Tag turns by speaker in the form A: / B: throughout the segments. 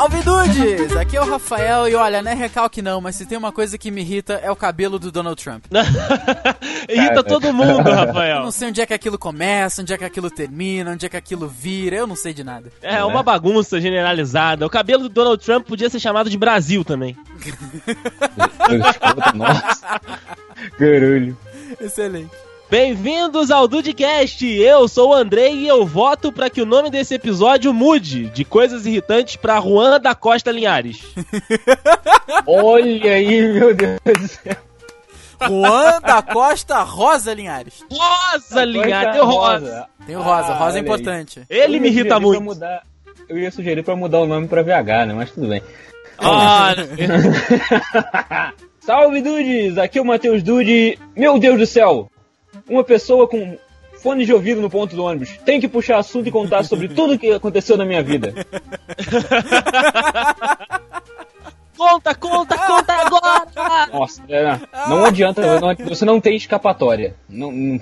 A: Salve dudes! Aqui é o Rafael e olha, não é recalque não, mas se tem uma coisa que me irrita é o cabelo do Donald Trump.
B: Irrita todo mundo,
A: Eu
B: Rafael.
A: não sei onde é que aquilo começa, onde é que aquilo termina, onde é que aquilo vira, eu não sei de nada.
B: É uma bagunça generalizada. O cabelo do Donald Trump podia ser chamado de Brasil também.
C: Nossa. Caralho.
A: Excelente.
B: Bem-vindos ao Dudecast! Eu sou o Andrei e eu voto pra que o nome desse episódio mude de coisas irritantes pra Juan da Costa Linhares.
C: Olha aí, meu Deus do céu.
A: Juan da Costa Rosa Linhares.
B: Rosa Linhares, tem o Rosa.
A: Tem o Rosa,
C: Ah,
A: Rosa é importante.
B: Ele me irrita muito.
C: Mudar, eu ia sugerir pra mudar o nome pra VH, né? Mas tudo bem.
B: Olha,
C: Salve, Dudes! Aqui é o Matheus Dude. Meu Deus do céu! Uma pessoa com fone de ouvido no ponto do ônibus tem que puxar assunto e contar sobre tudo que aconteceu na minha vida.
B: conta, conta, conta agora!
C: Nossa, é, não adianta, não- você não tem escapatória. Não, não-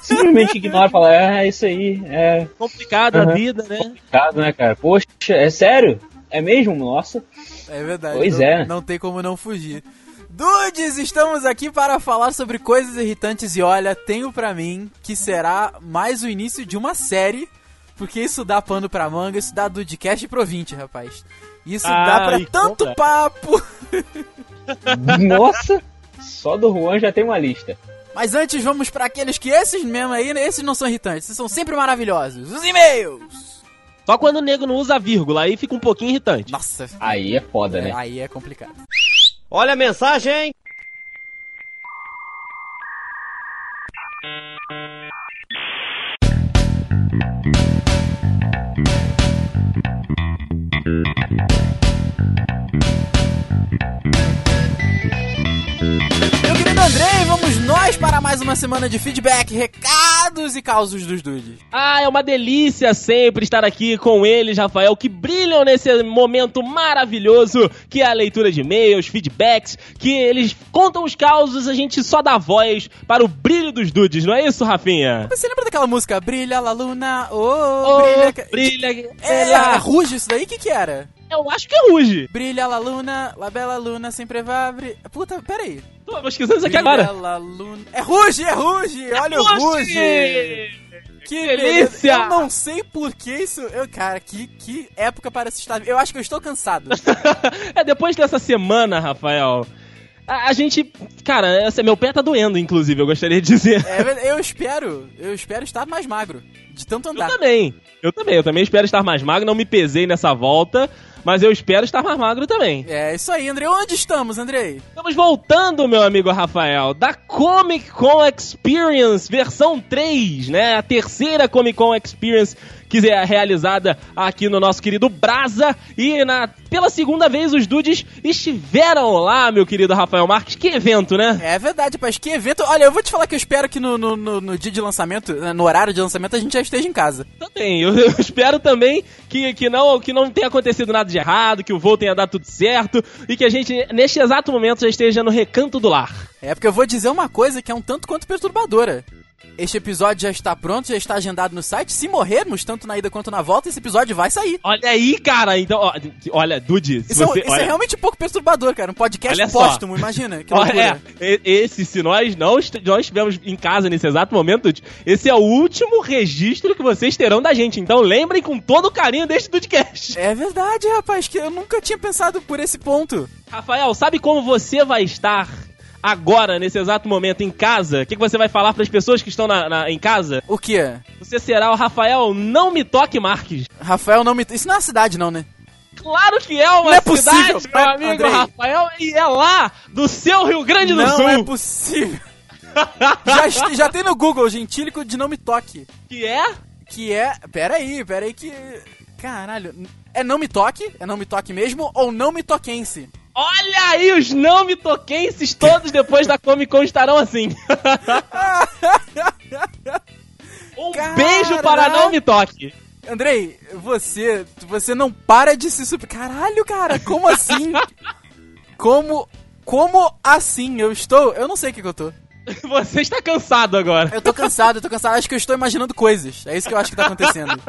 C: Simplesmente ignora e fala, é, é isso aí, é
B: Complicado a
C: Uhum.
B: vida, né?
C: complicado, né, cara? Poxa, é sério? É mesmo? Nossa.
A: É verdade.
C: Pois
A: não,
C: é.
A: Não tem como não fugir. Dudes, estamos aqui para falar sobre coisas irritantes e olha, tenho pra mim que será mais o início de uma série, porque isso dá pano pra manga, isso dá Dudecast pro 20, rapaz. Isso
B: Ah,
A: dá pra tanto papo.
C: Nossa! Só do Juan já tem uma lista.
A: Mas antes vamos pra aqueles que esses mesmo aí, né, esses não são irritantes, esses são sempre maravilhosos. Os e-mails.
B: Só quando o nego não usa vírgula, aí fica um pouquinho irritante.
A: Nossa,
C: Aí é foda, né?
A: aí é complicado.
D: Olha a mensagem!
A: Mais uma semana de feedback, recados e causos dos dudes.
B: Ah, é uma delícia sempre estar aqui com eles, Rafael, que brilham nesse momento maravilhoso que é a leitura de e-mails, feedbacks, que eles contam os causos, a gente só dá voz para o brilho dos dudes, não é isso, Rafinha?
A: Você lembra daquela música Brilha la luna, oh,
B: Oh,
A: brilha...
B: brilha,
A: É,
B: ela-
A: é Ruge isso daí? O que que era?
B: Eu acho que é Ruge.
A: Brilha la luna, la bela luna sempre vai abrir... Puta, peraí.
B: Tô pesquisando isso aqui agora.
A: luna... É Ruge, é Ruge! Olha o Ruge! Que
B: delícia!
A: Eu não sei por que isso... Eu, cara, que, que época para se estar... Eu acho que eu estou cansado.
B: é, depois dessa semana, Rafael, a, a gente. Cara, esse, meu pé tá doendo, inclusive, eu gostaria de dizer.
A: É, eu espero, eu espero estar mais magro. De tanto
B: Eu
A: andar.
B: também. Eu também. Eu também espero estar mais magro. Não me pesei nessa volta. Mas eu espero estar mais magro também.
A: É isso aí, Andrei. Onde estamos, Andrei?
B: Estamos voltando, meu amigo Rafael, da Comic Con Experience versão 3, né? A terceira Comic Con Experience que é realizada aqui no nosso querido Brasa. E na, pela segunda vez os dudes estiveram lá, meu querido Rafael Marques. Que evento, né?
A: É verdade, rapaz. Que evento. Olha, eu vou te falar que eu espero que no, no, no- no dia de lançamento, né, no horário de lançamento, a gente já esteja em casa.
B: Também. Eu, eu espero também que, que, não, que não tenha acontecido nada de errado, que o voo tenha dado tudo certo e que a gente, neste exato momento, já esteja no recanto do lar.
A: É porque eu vou dizer uma coisa que é um tanto quanto perturbadora. Este episódio já está pronto, já está agendado no site. Se morrermos, tanto na ida quanto na volta, esse episódio vai sair.
B: Olha aí, cara. Então, ó, olha, Dude,
A: Isso, é,
B: você.
A: isso
B: olha,
A: é realmente um pouco perturbador, cara. Um podcast
B: Olha só.
A: póstumo, imagina. Que.
B: Olha, é, esse, se nós não nós estivermos em casa nesse exato momento, Dude, esse é o último registro que vocês terão da gente. Então lembrem com todo o carinho deste Dudecast.
A: É verdade, rapaz, que eu nunca tinha pensado por esse ponto.
B: Rafael, sabe como você vai estar agora, nesse exato momento, em casa? O que, que você vai falar para as pessoas que estão na- na- em casa?
A: O quê?
B: Você será o Rafael Não Me Toque Marques.
A: Rafael não me. Isso não é uma cidade, não, né?
B: Claro que é uma
A: Não é
B: cidade,
A: possível.
B: meu amigo
A: Andrei.
B: Rafael, e é lá do seu Rio Grande do
A: não
B: Sul.
A: é possível. já, já tem no Google, gentílico de não me toque.
B: Que é?
A: Que é. Pera aí, pera aí que. Caralho. É não me toque? É não me toque mesmo? Ou não me toquense?
B: Olha aí, os não me toquenses todos depois da Comic Con estarão assim. um
A: Caraca.
B: beijo para não me toque.
A: Andrei, você. Você não para de se super. Caralho, cara, como assim? Como. Como assim eu estou? Eu não sei o que, que eu tô.
B: Você está cansado agora.
A: Eu tô cansado, eu tô cansado. Acho que eu estou imaginando coisas. É isso que eu acho que tá acontecendo.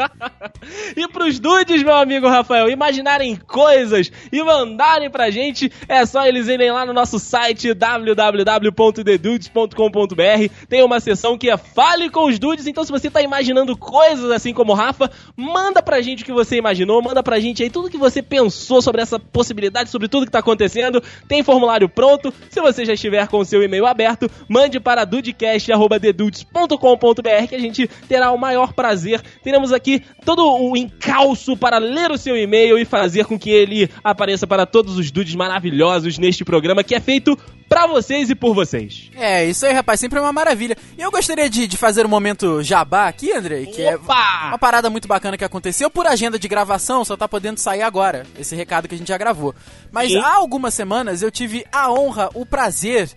B: E pros dudes, meu amigo Rafael, imaginarem coisas e mandarem pra gente, é só eles irem lá no nosso site www.thedudes.com.br. Tem uma seção que é Fale com os Dudes, então se você tá imaginando coisas assim como o Rafa, manda pra gente o que você imaginou, manda pra gente aí tudo que você pensou sobre essa possibilidade, sobre tudo que tá acontecendo. Tem formulário pronto. Se você já estiver com o seu e-mail aberto, mande para dudecast.com.br que a gente terá o maior prazer. Teremos aqui todo o encalço para ler o seu e-mail e fazer com que ele apareça para todos os dudes maravilhosos neste programa que é feito pra vocês e por vocês.
A: É, isso aí, rapaz, sempre é uma maravilha. E eu gostaria de, de fazer um momento jabá aqui, Andrei, que é
B: Opa!
A: uma parada muito bacana que aconteceu por agenda de gravação, só tá podendo sair agora, esse recado que a gente já gravou. Mas
B: Sim.
A: há algumas semanas eu tive a honra, o prazer,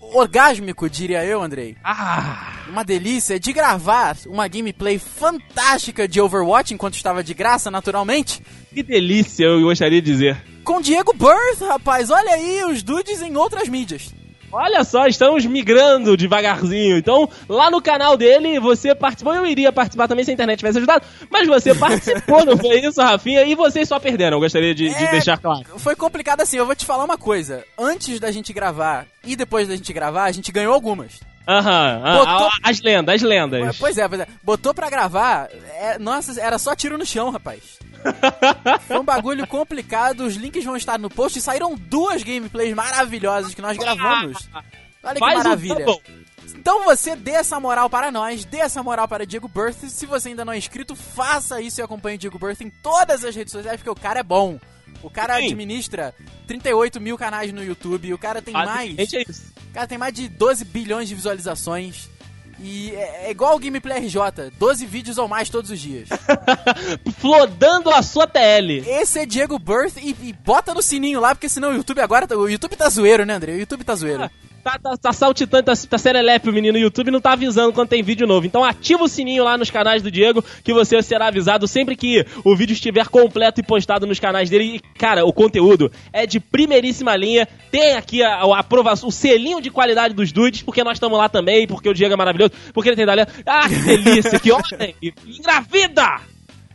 A: orgásmico, diria eu, Andrei.
B: Ah!
A: Uma delícia de gravar uma gameplay fantástica de Overwatch enquanto estava de graça, naturalmente.
B: Que delícia, eu gostaria de dizer.
A: Com Diego Birth, rapaz, olha aí os dudes em outras mídias.
B: Olha só, estamos migrando devagarzinho. Então, lá no canal dele, você participou. Eu iria participar também se a internet tivesse ajudado. Mas você participou, não foi isso, Rafinha? E vocês só perderam, eu gostaria de, de
A: É,
B: deixar claro.
A: Foi complicado assim, eu vou te falar uma coisa. Antes da gente gravar e depois da gente gravar, a gente ganhou algumas.
B: Aham, ah,
A: Botou-
B: ah, as lendas, as lendas.
A: Pois é, pois é. Botou pra gravar, é- nossa, era só tiro no chão, rapaz. Foi um bagulho complicado, os links vão estar no post e saíram duas gameplays maravilhosas que nós gravamos. Olha que
B: Faz
A: maravilha. Então você dê essa moral para nós, dê essa moral para Diego Birth. Se você ainda não é inscrito, faça isso e acompanhe o Diego Birth em todas as redes sociais, porque o cara é bom. O cara
B: Sim.
A: administra 38 mil canais no YouTube, o cara tem mais.
B: Basicamente é isso.
A: Cara tem mais de 12 bilhões de visualizações. E é, é igual o Gameplay RJ, 12 vídeos ou mais todos os dias.
B: Flodando a sua TL.
A: Esse é Diego Birth e, e bota no sininho lá, porque senão o YouTube agora. tá- O YouTube tá zoeiro, né, André? O YouTube tá zoeiro.
B: Tá, tá, tá saltitando, tá, tá serelepe o menino no YouTube não tá avisando quando tem vídeo novo. Então ativa o sininho lá nos canais do Diego, que você será avisado sempre que o vídeo estiver completo e postado nos canais dele. E, cara, o conteúdo é de primeiríssima linha. Tem aqui a, a aprovação, o selinho de qualidade dos dudes, porque nós estamos lá também, porque o Diego é maravilhoso, porque ele tem talento. Ah, que delícia, que ordem! Engravida!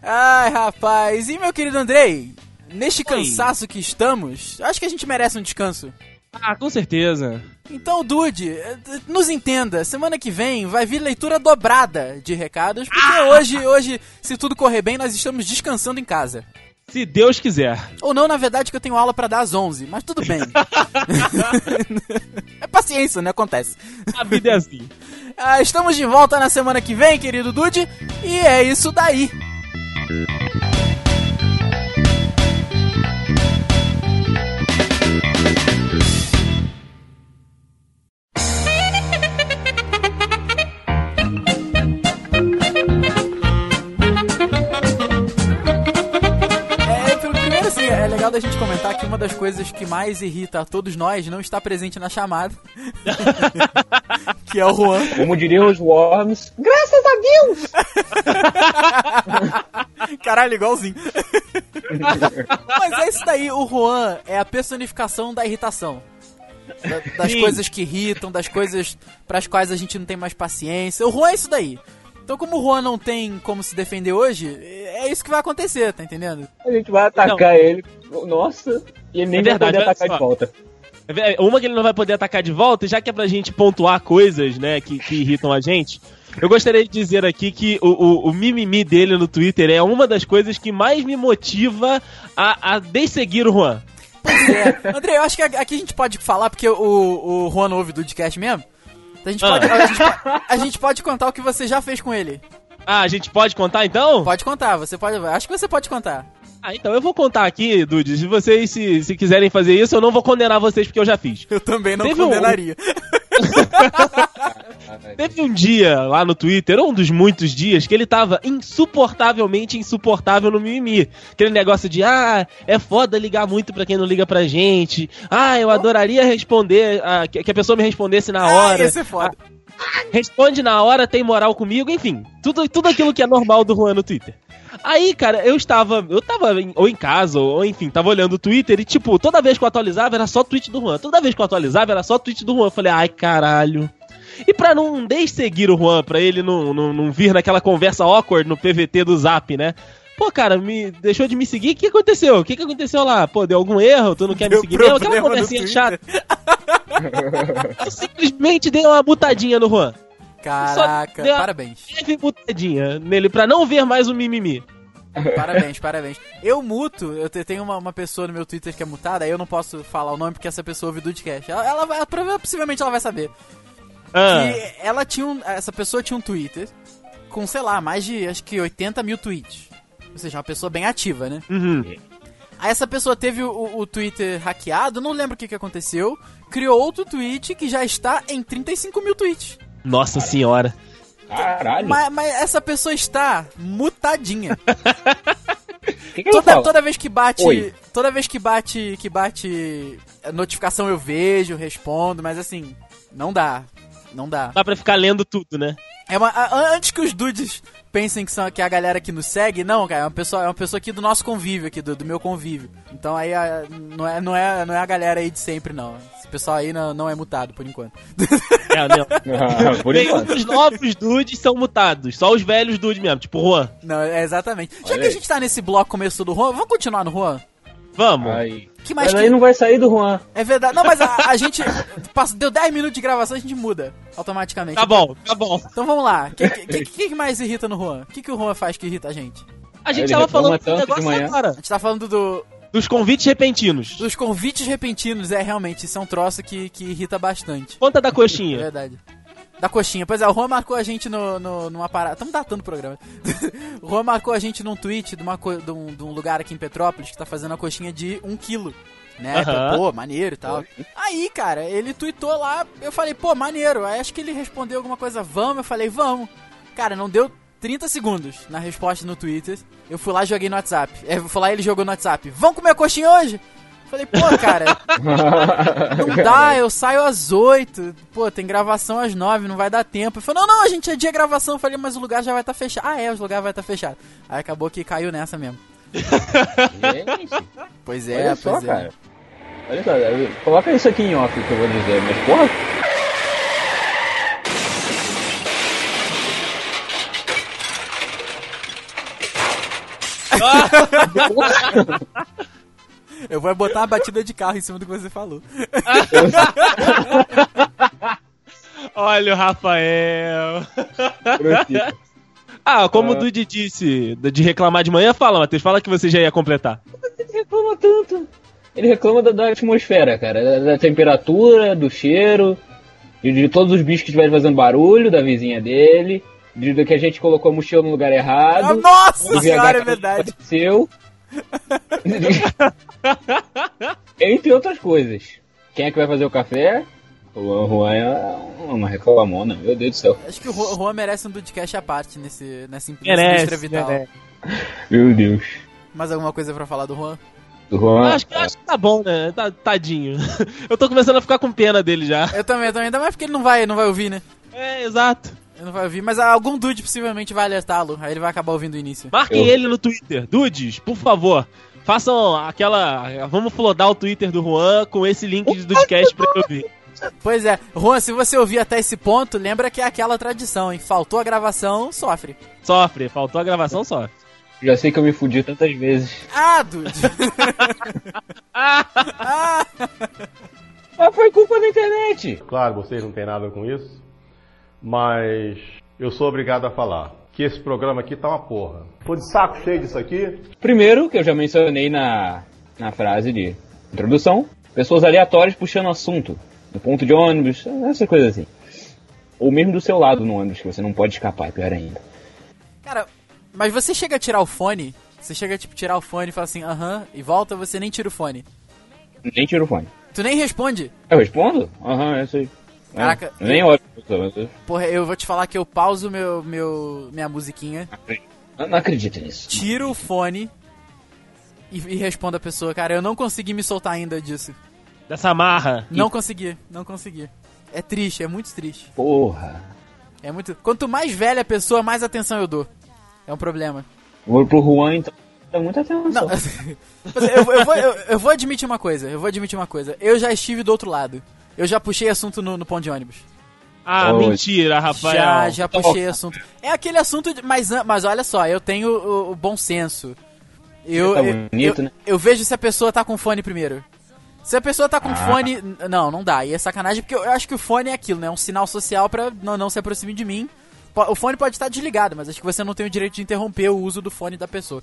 A: Ai, rapaz. E meu querido Andrei, neste
B: Oi.
A: cansaço que estamos, acho que a gente merece um descanso.
B: Ah, com certeza.
A: Então, Dude, eh, nos entenda, semana que vem vai vir leitura dobrada de recados, porque hoje, hoje, se tudo correr bem, nós estamos descansando em casa.
B: Se Deus quiser.
A: Ou não, na verdade, que eu tenho aula pra dar às 11, mas tudo bem. é paciência, né? Acontece.
B: A vida é assim.
A: Ah, estamos de volta na semana que vem, querido Dude, e é isso daí. Legal da gente comentar que uma das coisas que mais irrita a todos nós não está presente na chamada. que é o Juan.
C: Como diriam os Worms, graças a Deus!
A: Caralho, igualzinho. Mas é isso daí, o Juan é a personificação da irritação. Da- das
B: Sim.
A: coisas que irritam, das coisas pras quais a gente não tem mais paciência. O Juan é isso daí. Então, como o Juan não tem como se defender hoje, é isso que vai acontecer, tá entendendo?
C: A gente vai atacar ele. Nossa, e ele nem
B: É
C: vai
B: verdade,
C: poder atacar
B: só.
C: de volta.
B: É, Uma que ele não vai poder atacar de volta, e já que é pra gente pontuar coisas, né, que, que irritam a gente, eu gostaria de dizer aqui que o, o, o mimimi dele no Twitter é uma das coisas que mais me motiva a, a desseguir o Juan.
A: Pois é. André, eu acho que aqui a gente pode falar, porque o, o Juan ouve do podcast mesmo. A gente, pode, a, gente, a gente pode contar o que você já fez com ele.
B: Ah, a gente pode contar então?
A: Pode contar, você pode. Acho que você pode contar.
B: Ah, então eu vou contar aqui, Dudes. Se vocês se, se quiserem fazer isso, eu não vou condenar vocês porque eu já fiz.
A: Eu também não
B: Teve um-
A: condenaria.
B: Teve um dia lá no Twitter, um dos muitos dias, que ele tava insuportavelmente insuportável no mimimi. Aquele negócio de, ah, é foda ligar muito pra quem não liga pra gente. Ah, eu adoraria responder, ah, que, a pessoa me respondesse na
A: Ah,
B: hora.
A: ia ser foda.
B: Responde na hora, tem moral comigo, enfim. Tudo, tudo aquilo que é normal do Juan no Twitter. Aí, cara, eu estava. Eu tava em- ou em casa, ou enfim, tava olhando o Twitter e, tipo, toda vez que eu atualizava era só tweet do Juan. Toda vez que eu atualizava era só tweet do Juan. Eu falei, ai, caralho. E pra não desseguir o Juan, pra ele não, não, não vir naquela conversa awkward no PVT do Zap, né? Pô, cara, me deixou de me seguir. O que aconteceu? O que, que aconteceu lá? Pô, deu algum erro? Tu não quer
A: Deu
B: me seguir mesmo? Aquela conversinha chata. Eu simplesmente dei uma butadinha no Juan.
A: Caraca,
B: deu-
A: parabéns.
B: Teve butadinha nele pra não ver mais o mimimi.
A: Parabéns, parabéns. Eu muto, eu te- tenho uma, uma pessoa no meu Twitter que é mutada, aí eu não posso falar o nome porque essa pessoa ouve o Dudcast. Ela, ela vai, prova- possivelmente ela vai saber.
B: Ah,
A: Que ela tinha um, essa pessoa tinha um Twitter com, sei lá, mais de acho que 80 mil tweets. Ou seja, uma pessoa bem ativa, né?
B: uhum.
A: Aí essa pessoa teve o, o- o Twitter hackeado, não lembro o que, que aconteceu, criou outro tweet que já está em 35 mil tweets.
B: Nossa senhora.
C: Caralho.
A: Mas, mas essa pessoa está mutadinha.
C: O que, que
A: toda, toda vez que bate.
C: Oi.
A: Toda vez que bate. Que bate. Notificação eu vejo, respondo, mas assim, não dá. Não dá.
B: Dá pra ficar lendo tudo, né?
A: É uma, a- antes que os dudes pensem que, são, que é a galera que nos segue, não, cara, é uma pessoa, é uma pessoa aqui do nosso convívio, aqui, do, do meu convívio. Então aí a- não, é, não, é, não é a galera aí de sempre, não. Esse pessoal aí não, não é mutado, por enquanto.
B: É, não.
C: Ah, Por
B: Nenhum
C: enquanto.
B: dos novos dudes são mutados. Só os velhos dudes mesmo, tipo Juan.
A: Não, é exatamente. Já
C: Olha
A: que a
C: aí.
A: gente tá nesse bloco começo do Juan, vamos continuar no Juan?
B: Vamos.
C: Aí.
A: que mais
C: Mas
A: que...
C: aí não vai sair do Juan.
A: É verdade. Não, mas a, a gente. passa- deu 10 minutos de gravação, a gente muda automaticamente.
B: Tá bom, tá bom.
A: Então vamos lá. O que, que, que, que mais irrita no Juan? O que, que o Juan faz que irrita a gente?
B: A gente
C: Ele
B: tava falando do negócio
C: manhã.
A: A
B: agora.
A: gente tá falando do,
B: Dos convites repentinos.
A: dos convites repentinos. É, realmente, isso é um troço que, que irrita bastante.
B: Conta da
A: É
B: coxinha.
A: verdade. Da coxinha. Pois é, o Juan marcou a gente no, no- numa parada. Estamos datando o programa. o Juan marcou a gente num tweet de, uma, co- de, um, de um lugar aqui em Petrópolis que tá fazendo a coxinha de um quilo. Né?
B: Aham.
A: Pô, maneiro e tal. Aí, cara, ele tweetou lá. Eu falei, pô, maneiro. Aí acho que ele respondeu alguma coisa, vamos. Eu falei, vamos. Cara, não deu 30 segundos na resposta no Twitter. Eu fui lá e joguei no WhatsApp. É, Eu fui lá e ele jogou no WhatsApp. Vamos comer coxinha hoje? Falei, pô, cara, não dá, eu saio às 8. Pô, tem gravação às 9, não vai dar tempo. Ele falou, não, não, a gente é dia gravação. Eu falei, mas o lugar já vai estar fechado. Ah, é, o lugar vai estar fechado. Aí acabou que caiu nessa mesmo.
C: Gente,
A: Pois é,
C: olha só,
A: pois é.
C: cara. Olha só, coloca isso aqui em off que eu vou dizer, mas porra.
A: Eu vou botar uma batida de carro em cima do que você falou.
B: Olha o Rafael. Ah, como o Dude disse de reclamar de manhã, fala, Matheus. Fala que você já ia completar.
C: Ele reclama tanto. Ele reclama da, da atmosfera, cara. Da, da temperatura, do cheiro, de, de todos os bichos que estiverem fazendo barulho, da vizinha dele, de, do que a gente colocou a mochila no lugar
A: Ah,
C: errado.
A: nossa
C: do
A: senhora, é verdade.
C: Seu. Entre outras coisas. Quem é que vai fazer o café? O Juan é uma reclamona, meu Deus do céu.
A: Acho que o Juan merece um podcast à parte nesse, nessa indústria vital.
B: merece.
C: Meu Deus.
A: Mais alguma coisa pra falar do Juan?
C: O Juan,
B: Acho, que- acho que tá bom, né? Tá- tadinho. Eu tô começando a ficar com pena dele já.
A: Eu também, eu também. Ainda mais porque ele não vai, não vai ouvir, né?
B: É, exato.
A: Ele não vai ouvir, mas algum dude possivelmente vai alertá-lo. Aí ele vai acabar ouvindo o início.
B: Marquem
C: Eu-
B: ele no Twitter. Dudes, por favor. Façam aquela. Vamos flodar o Twitter do Juan com esse link de Dudecast pra eu ouvir.
A: Pois é, Juan, se você ouvir até esse ponto, lembra que é aquela tradição, hein? Faltou a gravação, sofre.
B: Sofre, faltou a gravação, sofre.
C: já sei que eu me fudi tantas vezes.
A: Ah, dude!
C: Mas foi culpa da internet.
E: Claro, vocês não têm nada com isso, mas eu sou obrigado a falar que esse programa aqui tá uma porra. Tô de saco cheio disso aqui.
C: Primeiro, que eu já mencionei na, na frase de introdução, pessoas aleatórias puxando assunto. No ponto de ônibus, essa coisa assim. Ou mesmo do seu lado no ônibus, que você não pode escapar, é pior ainda.
A: Cara, mas você chega a tirar o fone? Você chega, tipo, tirar o fone e fala assim, aham, e volta, você nem tira o fone.
C: Nem tiro o fone.
A: Tu nem responde.
C: Eu respondo? Aham, é isso aí. É,
A: Caraca,
C: eu nem olho.
A: Porra, eu vou te falar que eu pauso meu, meu, minha musiquinha,
C: Não, não acredito nisso.
A: tiro o fone e, e respondo a pessoa. Cara, eu não consegui me soltar ainda disso.
B: Dessa marra.
A: Não consegui, não consegui. É triste, é muito triste.
C: Porra.
A: É muito. Quanto mais velha a pessoa, mais atenção eu dou. É um problema.
C: Vou pro Juan, então. Dá muita atenção.
A: Não, eu, eu vou, eu, eu vou admitir uma coisa, eu vou admitir uma coisa. Eu já estive do outro lado. Eu já puxei assunto no, no ponto de ônibus.
B: Ah,
C: Ô,
B: mentira, Rafael.
A: Já, já puxei assunto. É aquele assunto, de, mas, mas olha só, eu tenho o, o bom senso. Eu,
C: Tá
A: eu,
C: bonito,
A: eu,
C: né?
A: eu vejo se a pessoa tá com fone primeiro. Se a pessoa tá com
C: Ah.
A: fone. Não, não dá. E é sacanagem porque eu acho que o fone é aquilo, né? É um sinal social pra não, não se aproxime de mim. O fone pode estar desligado, mas acho que você não tem o direito de interromper o uso do fone da pessoa.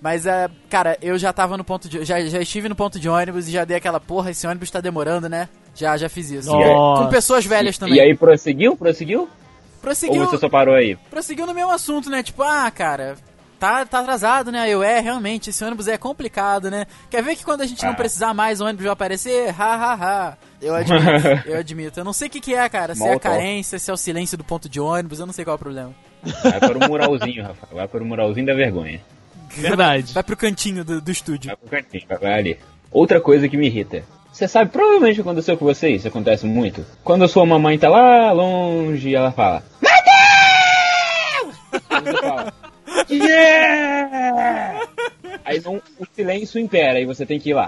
A: Mas, é, cara, eu já tava no ponto de. Já, já estive no ponto de ônibus e já dei aquela porra, esse ônibus tá demorando, né? Já, já fiz isso.
B: Nossa.
A: Com pessoas velhas também.
C: E aí prosseguiu? Prosseguiu?
A: prosseguiu,
C: Ou você só parou aí?
A: prosseguiu no mesmo assunto, né? Tipo, ah, cara, tá, tá atrasado, né? Eu, é, realmente, esse ônibus é complicado, né? Quer ver que quando a gente não
C: Ah.
A: precisar mais, o ônibus vai aparecer? Ha, ha, ha. Eu admito, eu admito. Eu não sei o que que é, cara. Se é a carência, se é o silêncio do ponto de ônibus, eu não sei qual é o problema.
C: Vai para o muralzinho, Rafael. Vai para o muralzinho da vergonha.
B: Verdade.
A: Vai pro cantinho do, do estúdio.
C: Vai pro cantinho, vai- vai ali. Outra coisa que me irrita. Você sabe, provavelmente aconteceu com vocês, isso acontece muito. Quando a sua mamãe tá lá longe, ela fala: Meu Deus! Aí você fala: Yeah! Aí não, o silêncio impera e você tem que ir lá.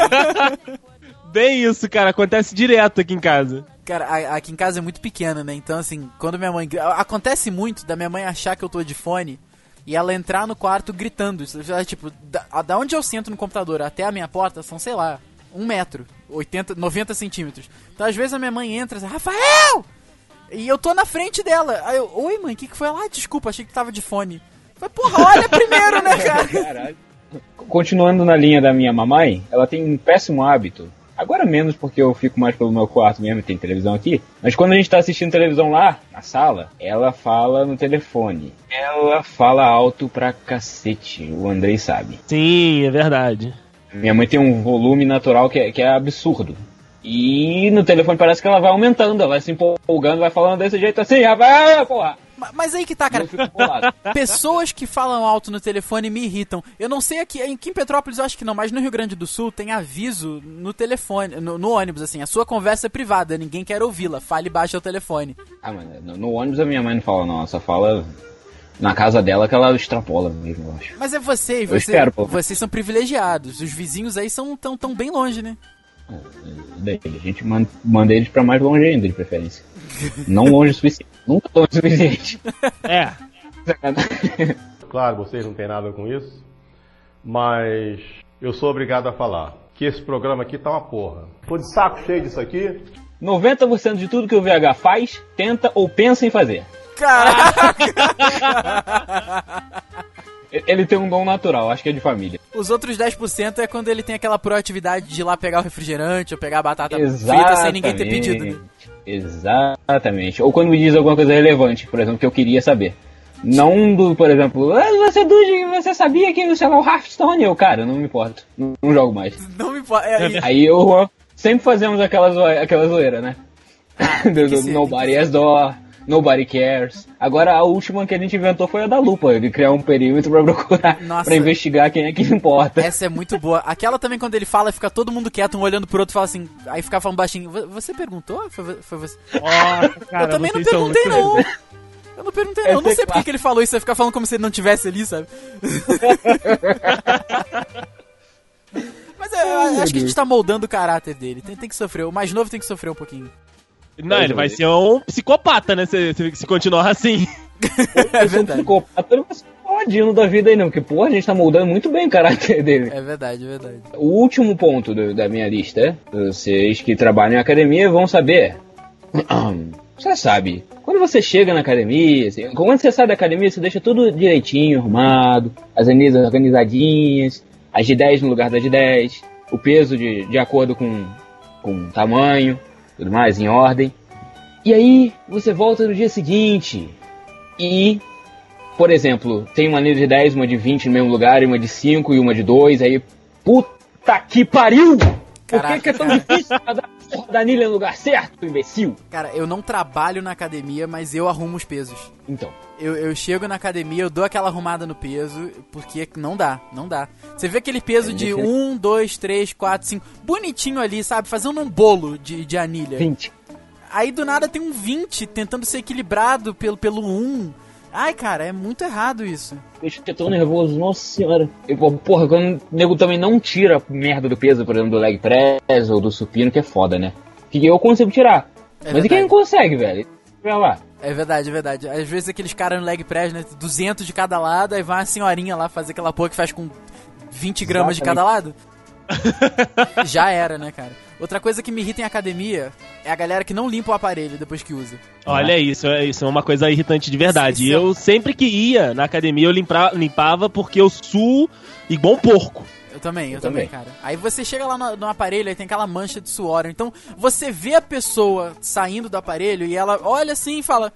B: Bem isso, cara. Acontece direto aqui em casa.
A: Cara, aqui em casa é muito pequena, né? Então, assim, quando minha mãe. Acontece muito da minha mãe achar que eu tô de fone e ela entrar no quarto gritando. Tipo, da, da onde eu sento no computador até a minha porta são, sei lá, um metro, 80, 90 centímetros. Então, às vezes a minha mãe entra e diz, Rafael! E eu tô na frente dela. Aí eu, oi mãe, o que, que foi? Ah, desculpa, achei que tava de fone. Falei, porra, olha primeiro, né, cara?
C: Caralho. Continuando na linha da minha mamãe, ela tem um péssimo hábito. Agora menos porque eu fico mais pelo meu quarto mesmo e tem televisão aqui. Mas quando a gente tá assistindo televisão lá, na sala, ela fala no telefone. Ela fala alto pra cacete, o Andrei sabe.
B: Sim, é verdade.
C: Minha mãe tem um volume natural que é, que é absurdo. E no telefone parece que ela vai aumentando, ela vai se empolgando, vai falando desse jeito assim, rapaz, porra!
A: Ma- Mas aí que tá, cara. Pessoas que falam alto no telefone me irritam. Eu não sei aqui, aqui em Petrópolis eu acho que não, mas no Rio Grande do Sul tem aviso no telefone, no, no ônibus, assim, a sua conversa é privada, ninguém quer ouvi-la, fale baixo ao telefone.
C: Ah, mano, no, no ônibus a minha mãe não fala não, ela só fala na casa dela que ela extrapola mesmo, eu acho.
A: Mas é você, e
C: Eu
A: você,
C: espero, pô.
A: vocês são privilegiados. Os vizinhos aí são tão, tão bem longe, né?
C: Daí, a gente man- manda eles pra mais longe ainda, de preferência. Não longe o suficiente. Nunca longe o suficiente.
B: É.
E: Claro, vocês não têm nada com isso, mas eu sou obrigado a falar que esse programa aqui tá uma porra. Tô de saco cheio disso aqui.
C: 90% de tudo que o VH faz, tenta ou pensa em fazer.
A: Caraca!
C: Ele tem um dom natural, acho que é de família.
A: Os outros 10% é quando ele tem aquela proatividade de ir lá pegar o refrigerante ou pegar a batata frita sem ninguém ter pedido. Né?
C: Exatamente. Ou quando me diz alguma coisa relevante, por exemplo, que eu queria saber. Não do, por exemplo, ah, você, Dude, você sabia que sei lá, o Hearthstone? Eu, cara, não me importo. Não, não jogo mais.
A: Não me importa. É, e-
C: Aí eu Juan, sempre fazemos aquela, zoe- aquela zoeira, né? do,
A: que
C: do
A: ser,
C: Nobody has door, Nobody cares. Agora a última que a gente inventou foi a da lupa, de criar um perímetro pra procurar, pra investigar quem é que importa.
A: Essa é muito boa. Aquela também, quando ele fala, fica todo mundo quieto, um olhando pro outro e fala assim. Aí fica falando baixinho. "Vo- Você perguntou? Foi, foi você?
B: Nossa, cara,
A: eu também não perguntei, não. Eu não perguntei, não. Eu não sei por que ele falou isso. Vai ficar falando como se ele não tivesse ali, sabe? Mas é, eu acho que a gente tá moldando o caráter dele. Tem, tem que sofrer. O mais novo tem que sofrer um pouquinho.
B: Não, ele vai ser um psicopata, né? Se, se, se continuar assim.
A: É
C: Um
A: verdade.
C: psicopata não vai ser um ladino da vida aí não, porque porra, a gente tá moldando muito bem o caráter dele.
A: É verdade, é verdade.
C: O último ponto do- da minha lista, vocês que trabalham em academia vão saber. Você sabe, quando você chega na academia, assim, quando você sai da academia, você deixa tudo direitinho, arrumado, as anisas organizadinhas, as de 10 no lugar das de 10, o peso de, de acordo com, com o tamanho, tudo mais, em ordem. E aí, você volta no dia seguinte e por exemplo, tem uma anilha de 10, uma de 20 no mesmo lugar, e uma de 5 e uma de 2, aí. Puta que pariu! Por
A: Caraca,
C: que, que é tão difícil pra dar a porra da anilha no lugar certo, imbecil?
A: Cara, eu não trabalho na academia, mas eu arrumo os pesos.
C: Então,
A: Eu, eu chego na academia, eu dou aquela arrumada no peso, porque não dá, não dá. Você vê aquele peso
C: É,
A: de
C: deixa-
A: 1, 2, 3, 4, 5, bonitinho ali, sabe? Fazendo um bolo de, de anilha.
C: 20.
A: Aí do nada tem um 20 tentando ser equilibrado pelo, pelo 1. Ai, cara, é muito errado isso.
C: Deixa eu tão nervoso, nossa senhora. Eu, porra, quando o nego também não tira merda do peso, por exemplo, do leg press ou do supino, que é foda, né? Que eu consigo tirar.
A: É
C: Mas e quem não consegue, velho? Vai lá.
A: É verdade, é verdade. Às vezes aqueles caras no leg press, né? 200 de cada lado, aí vai uma senhorinha lá fazer aquela porra que faz com 20 gramas de cada lado. Já era, né, cara? Outra coisa que me irrita em academia é a galera que não limpa o aparelho depois que usa.
B: Olha isso, é- isso é uma coisa irritante de verdade.
A: Isso é-
B: Eu sempre que ia na academia eu limpra- limpava porque eu suo igual um porco.
A: Eu também, eu,
C: Eu
A: também,
C: também.
A: cara. Aí você chega lá no, no aparelho e tem aquela mancha de suor. Então você vê a pessoa saindo do aparelho e ela olha assim e fala.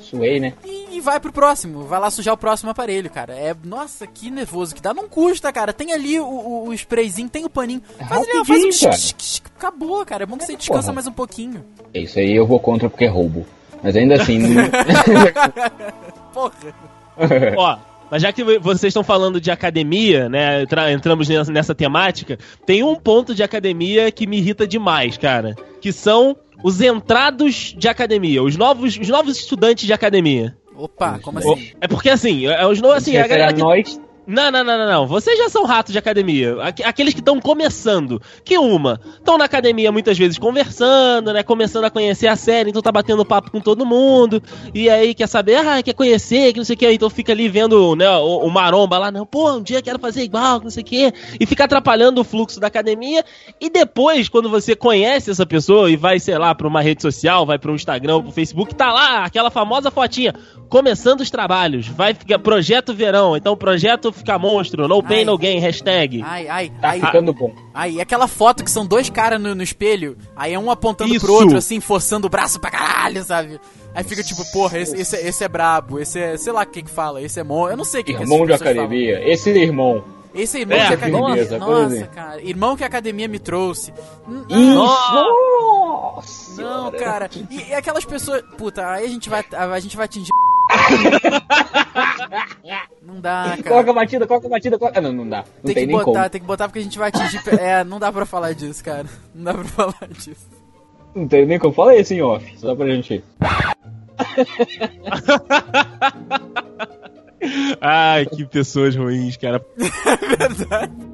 C: Suei, né?
A: E, e vai pro próximo, vai lá sujar o próximo aparelho, cara. É, nossa, que nervoso que dá. Não custa, cara. Tem ali o, o, o sprayzinho, tem o paninho. Faz ali, faz um
C: cara.
A: xic, xic, xic, acabou, cara. É bom que você descansa
C: porra.
A: mais um pouquinho.
C: É Isso aí eu vou contra porque é roubo. Mas ainda assim.
A: Porra.
B: Ó, mas já que vocês estão falando de academia, né? entra- entramos nessa, nessa temática, tem um ponto de academia que me irrita demais, cara. Que são os entrados de academia, os novos, os novos estudantes de academia.
A: Opa, como assim?
B: É porque assim, é os novos, assim, a galera que
C: nós,
B: Não, não, não, não, não. Vocês já são ratos de academia. Aqu- Aqueles que estão começando. Que uma, estão na academia muitas vezes conversando, né? Começando a conhecer a série, então tá batendo papo com todo mundo. E aí quer saber, ah, quer conhecer, que não sei o que. Então fica ali vendo, né, o, o maromba lá, não, pô, um dia quero fazer igual, que não sei o que. E fica atrapalhando o fluxo da academia. E depois, quando você conhece essa pessoa e vai, sei lá, pra uma rede social, vai pro Instagram, pro Facebook, tá lá aquela famosa fotinha. Começando os trabalhos. Vai ficar projeto verão, então projeto fica monstro, no pain,
A: Ai.
B: no gain, hashtag.
A: Ai, ai,
C: tá
A: ai.
C: ficando bom.
A: Aí, aquela foto que são dois caras no, no espelho, aí é um apontando
B: Isso.
A: pro outro, assim, forçando o braço pra caralho, sabe? Aí fica tipo, porra, esse, esse, é- esse é brabo, esse é, sei lá o que que fala, esse é mon... Eu não sei o que, que
C: Irmão de academia. Esse irmão.
A: falam. Esse é irmão
B: É,
A: que a academia... Nossa,
C: assim.
A: cara, irmão que a academia me trouxe.
C: Nossa!
A: Não, cara. E, e aquelas pessoas... Puta, aí a gente vai, a, a gente vai atingir... não dá,
C: Coloca a
A: cara.
C: batida, coloca a batida, coloca... Ah, não, não dá. Não
A: Tem,
C: tem,
A: que
C: nem
A: botar,
C: como.
A: tem que botar porque a gente vai atingir... É, não dá pra falar disso, cara. Não dá pra falar disso.
C: Não tem nem como. Fala esse em off, só pra gente...
B: Ai, que pessoas ruins, cara.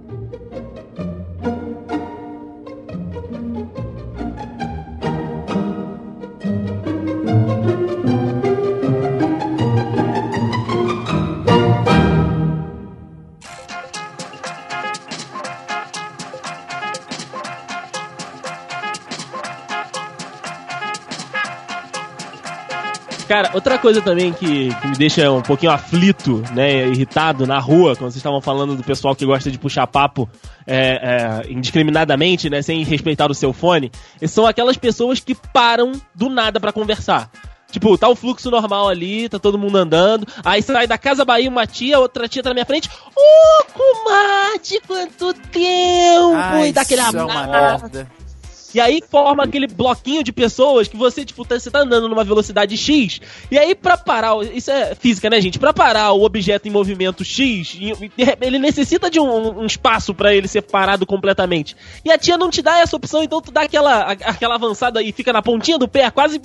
B: Cara, outra coisa também que, que me deixa um pouquinho aflito, né, irritado na rua, quando vocês estavam falando do pessoal que gosta de puxar papo é, é, indiscriminadamente, né, sem respeitar o seu fone, são aquelas pessoas que param do nada pra conversar. Tipo, tá o fluxo normal ali, tá todo mundo andando. Aí sai da Casa Bahia uma tia, outra tia tá na minha frente. Ô, comadre, quanto tempo!
A: Ai,
B: e dá aquele
A: é
B: abraço. E aí forma aquele bloquinho de pessoas que você, tipo, tá, você tá andando numa velocidade X. E aí, pra parar. Isso é física, né, gente? Pra parar o objeto em movimento X, e- e ele necessita de um, um espaço pra ele ser parado completamente. E a tia não te dá essa opção, então tu dá aquela, aquela avançada e fica na pontinha do pé, quase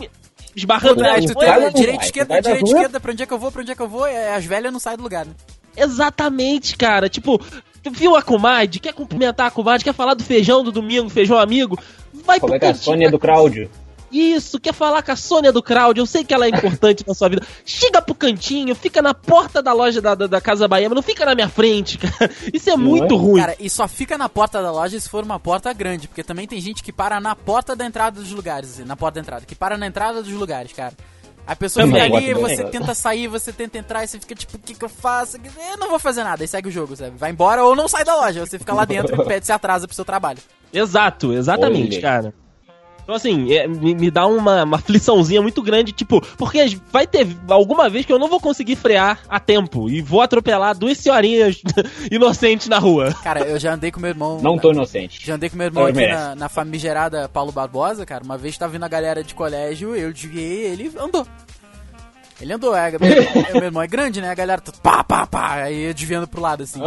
B: esbarrando nela.
A: aí tu tem
C: vai, não
A: direita,
C: vai,
A: esquerda,
C: vai
A: direita, esquerda, pra onde é que eu vou, pra onde é que eu vou, é, as velhas não saem do lugar, né?
B: Exatamente, cara. Tipo, tu viu a comadre, quer cumprimentar a comadre, quer falar do feijão do domingo, feijão amigo? Vai
C: Como
B: pro
C: é que é a Sônia do Cláudio?
B: Isso, quer falar com a Sônia do Crowd, eu sei que ela é importante na sua vida. Chega pro cantinho, fica na porta da loja da, da, da Casa Bahia, mas não fica na minha frente, cara. Isso é muito
C: é?
B: ruim.
A: Cara, e só fica na porta da loja se for uma porta grande, porque também tem gente que para na porta da entrada dos lugares, assim, na porta da entrada, que para na entrada dos lugares, cara. A pessoa
B: Também.
A: fica ali, você tenta sair, você tenta entrar, e você fica tipo, o que que eu faço? Eu não vou fazer nada, aí segue o jogo, sabe? Vai embora ou não sai da loja, você fica lá dentro e pede se atrasa pro seu trabalho.
B: Exato, exatamente,
C: Olha.
B: cara. Então, assim, é, me, me dá uma, uma afliçãozinha muito grande, tipo, porque vai ter alguma vez que eu não vou conseguir frear a tempo e vou atropelar duas senhorinhas inocentes na rua.
A: Cara, eu já andei com meu irmão.
C: Não tô inocente.
A: Já andei com meu irmão aqui
C: merece.
A: na, na famigerada Paulo Barbosa, cara. Uma vez tava vindo a galera de colégio, eu desviei ele andou. Ele andou, é, meu, meu irmão é grande, né? A galera tá pá, pá, pá, aí eu desviando pro lado, assim.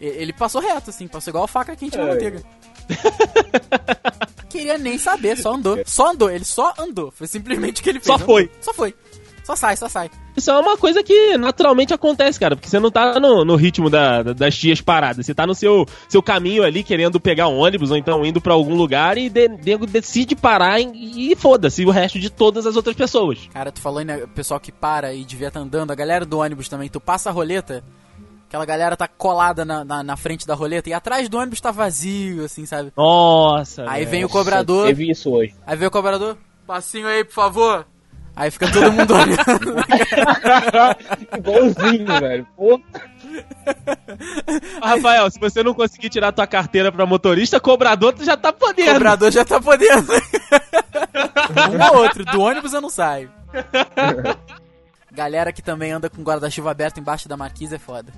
A: Ele passou reto, assim, passou igual a faca quente na manteiga. Queria nem saber, só andou. Só andou, ele só andou. Foi simplesmente o que ele fez.
B: Só foi.
A: Só foi. Só sai, só sai.
B: Isso é uma coisa que naturalmente acontece, cara, porque você não tá no, no ritmo da- da- das tias paradas. Você tá no seu, seu caminho ali querendo pegar um ônibus ou então indo pra algum lugar e de, nego decide parar em- e foda-se o resto de todas as outras pessoas.
A: Cara, tu falou né, pessoal que para e devia estar andando, a galera do ônibus também, tu passa a roleta, aquela galera tá colada na, na, na frente da roleta e atrás do ônibus tá vazio, assim, sabe?
B: Nossa.
A: Aí vem o cobrador,
C: Teve isso hoje.
A: aí vem o cobrador, passinho aí, por favor. Aí fica todo mundo olhando.
C: Igualzinho, velho. Pô,
B: Rafael, se você não conseguir tirar tua carteira pra motorista, cobrador tu já tá podendo.
A: cobrador já tá podendo. um ou outro, do ônibus eu não saio. Galera que também anda com guarda-chuva aberto embaixo da marquise é foda.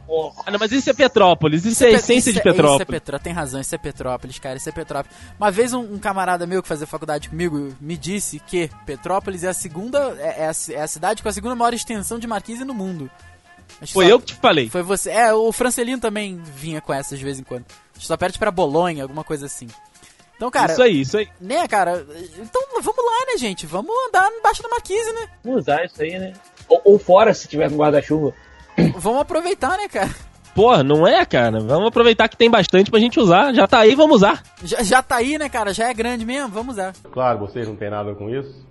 B: Ah, não, mas isso é Petrópolis, isso, é a
A: Pe-
B: essência
A: isso
B: de
A: é- Isso é
B: Petrópolis.
A: Petrópolis, tem razão, isso é Petrópolis, cara, isso é Petrópolis. Uma vez um, um camarada meu que fazia faculdade comigo me disse que Petrópolis é a segunda, é, é a, é a cidade com a segunda maior extensão de marquise no mundo. Acho
B: Foi
A: só-
B: eu que te falei.
A: Foi você. É, o Francelino também vinha com essas de vez em quando. Acho que Só perde pra Bolonha, alguma coisa assim. Então, cara,
B: Isso aí, isso aí.
A: né, cara, então vamos lá, né, gente? Vamos andar embaixo da marquise, né?
C: vamos usar isso aí, né? Ou, ou fora, se tiver com guarda-chuva.
A: Vamos aproveitar, né, cara?
B: Porra, não é, cara? Vamos aproveitar que tem bastante pra gente usar. Já tá aí, vamos usar.
A: Já, já tá aí, né, cara? Já é grande mesmo, vamos usar.
E: Claro, vocês não têm nada com isso,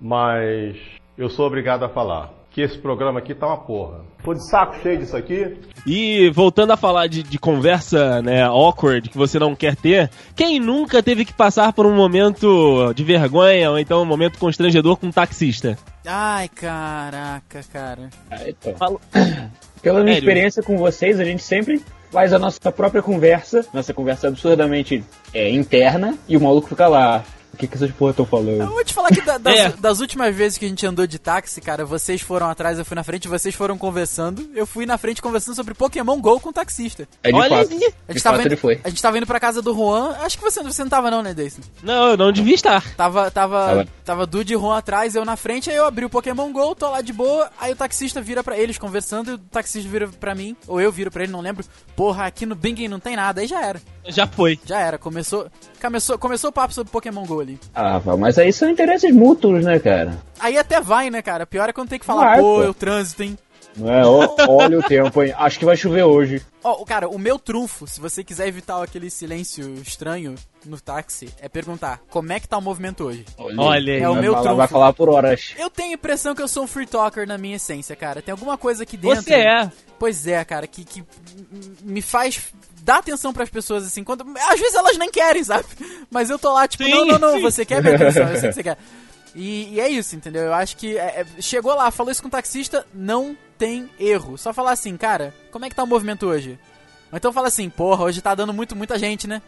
E: mas eu sou obrigado a falar que esse programa aqui tá uma porra. Tô de saco cheio disso aqui.
B: E voltando a falar de, de conversa, né, awkward, que você não quer ter, quem nunca teve que passar por um momento de vergonha ou então um momento constrangedor com um taxista?
A: Ai, caraca, cara.
C: Ah, então.
B: Fala-
C: Pela minha
B: Sério?
C: experiência com vocês, a gente sempre faz a nossa própria conversa, nossa conversa absurdamente é, interna, e o maluco fica lá. O que, que essas porra estão
A: Eu
C: falando?
A: vou te falar que da- das,
B: É.
A: das últimas vezes que a gente andou de táxi, cara, vocês foram atrás, eu fui na frente, vocês foram conversando. Eu fui na frente conversando sobre Pokémon GO com o taxista.
C: É de
B: Olha
C: fato.
B: aí.
A: A
C: De
A: gente, tava
C: fato
A: indo,
C: ele foi.
A: a gente tava indo pra casa do Juan. Acho que você, você não tava, não, né, Deison?
B: Não, eu não devia estar.
A: Tava, tava,
C: Tava.
A: tava Dude e Juan atrás, eu na frente, aí eu abri o Pokémon GO, tô lá de boa, aí o taxista vira pra eles conversando, e o taxista vira pra mim, ou eu viro pra ele, não lembro. Porra, aqui no Bing não tem nada, aí já era.
B: Já foi.
A: Já era, começou, começou, começou o papo sobre Pokémon GO ali.
C: Ah, mas aí são interesses mútuos, né, cara?
A: Aí até vai, né, cara? Pior é quando tem que falar,
C: Vai,
A: pô,
C: pô.
A: eu trânsito, hein?
C: Não é? Olha o tempo, hein? Acho que vai chover hoje.
A: Ó, cara, o meu trunfo, se você quiser evitar aquele silêncio estranho no táxi, é perguntar, como é que tá o movimento hoje?
B: Olha aí.
A: É o
C: vai
A: meu
C: falar,
A: trunfo.
C: Vai falar por horas.
A: Eu tenho a impressão que eu sou um free talker na minha essência, cara. Tem alguma coisa aqui dentro.
B: Você é.
A: Pois é, cara, que, que me faz dar atenção pras pessoas, assim, quando. Às vezes elas nem querem, sabe? Mas eu tô lá, tipo,
B: Sim,
A: não, não, não,
B: sim.
A: você quer minha atenção, eu sei que você quer. E, e é isso, entendeu? Eu acho que é, é, chegou lá, falou isso com o taxista, não tem erro. Só falar assim, cara, como é que tá o movimento hoje? Ou então fala assim, porra, hoje tá dando muito, muita gente, né?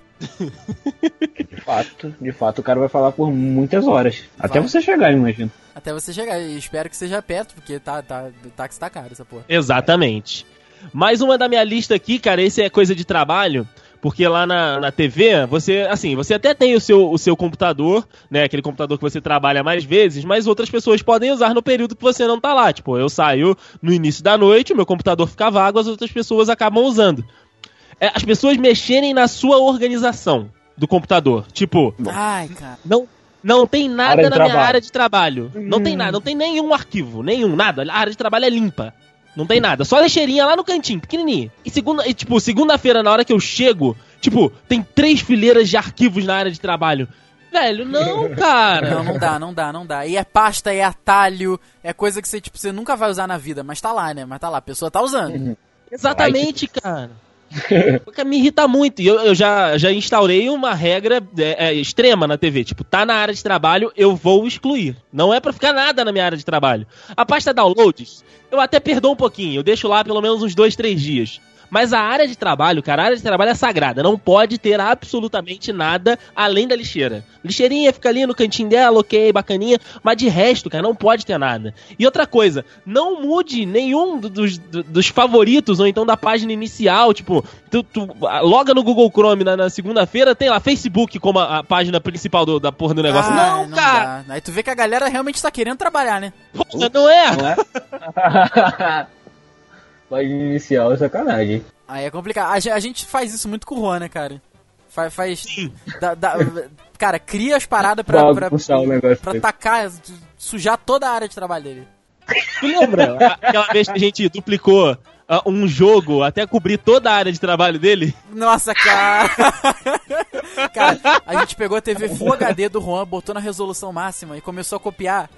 C: De fato, de fato, o cara vai falar por muitas horas. Até você chegar, imagino.
A: Até você chegar. E espero que seja perto, porque tá, tá, o táxi tá caro, essa porra.
B: Exatamente. Mais uma da minha lista aqui, cara, esse é coisa de trabalho, porque lá na, na TV, você, assim, você até tem o seu, o seu computador, né, aquele computador que você trabalha mais vezes, mas outras pessoas podem usar no período que você não tá lá. Tipo, eu saio no início da noite, o meu computador fica vago, as outras pessoas acabam usando. É, as pessoas mexerem na sua organização do computador. Tipo,
A: Ai, cara.
B: não, não tem nada na minha
C: trabalho.
B: área de trabalho. Não tem nada, não tem nenhum arquivo, nenhum, nada. A área de trabalho é limpa. Não tem nada, só lixeirinha lá no cantinho, pequenininha. E segunda, e, tipo, segunda-feira na hora que eu chego, tipo, tem três fileiras de arquivos na área de trabalho. Velho, não, cara.
A: Não, não dá, não dá, não dá. E é pasta, é atalho, é coisa que você, tipo, você nunca vai usar na vida, mas tá lá, né? Mas tá lá, a pessoa tá usando.
B: Exatamente, cara. Porque me irrita muito. E eu, eu já, já instaurei uma regra é, é, extrema na TV. Tipo, tá na área de trabalho, eu vou excluir. Não é pra ficar nada na minha área de trabalho. A pasta downloads, eu até perdoo um pouquinho. Eu deixo lá pelo menos uns dois, três dias. Mas a área de trabalho, cara, a área de trabalho é sagrada. Não pode ter absolutamente nada além da lixeira. Lixeirinha fica ali no cantinho dela, ok, bacaninha. Mas de resto, cara, não pode ter nada. E outra coisa, não mude nenhum do- dos, do- dos favoritos ou então da página inicial. Tipo, tu, tu loga no Google Chrome na, na segunda-feira, tem lá Facebook como a, a página principal do- da porra do negócio.
A: Ah,
B: não, cara!
A: dá. Aí tu vê que a galera realmente tá querendo trabalhar, né?
B: Porra, não é?
C: Não é? Página inicial é sacanagem.
A: Aí é complicado. A, ge- a gente faz isso muito com o Juan, né, cara? Faz. faz dá- dá- cara, cria as paradas pra, pra,
C: o negócio
A: pra tacar, sujar toda a área de trabalho dele.
B: Tu lembra? Aquela vez que a gente duplicou ah, um jogo até cobrir toda a área de trabalho dele?
A: Nossa, cara. cara, a gente pegou a TV Full HD do Juan, botou na resolução máxima e começou a copiar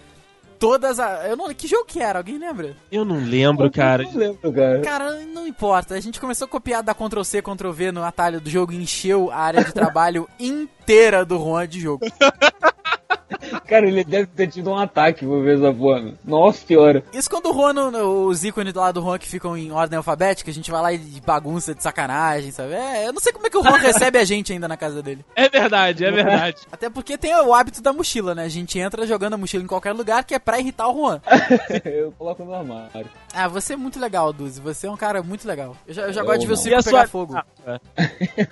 A: todas as. Eu não. Que jogo que era? Alguém lembra?
B: Eu não lembro, cara.
C: Não lembro, cara.
A: Cara, não importa. A gente começou a copiar da Ctrl C, Ctrl V no atalho do jogo e encheu a área de trabalho inteira do Juan de jogo.
C: Cara, ele deve ter tido um ataque por ver essa porra. Nossa senhora.
A: Isso quando o Juan, os ícones lá do Juan que ficam em ordem alfabética, a gente vai lá e bagunça de sacanagem, sabe? É, eu não sei como é que o Juan recebe a gente ainda na casa dele.
B: É verdade, é verdade.
A: Até porque tem o hábito da mochila, né? A gente entra jogando a mochila em qualquer lugar que é pra irritar o Juan.
C: Eu coloco no armário.
A: Ah, você é muito legal, Duzi. Você é um cara muito legal. Eu já, eu já
C: Eu
A: gosto de ver o circo pegar
B: sua-
A: fogo.
B: Ah,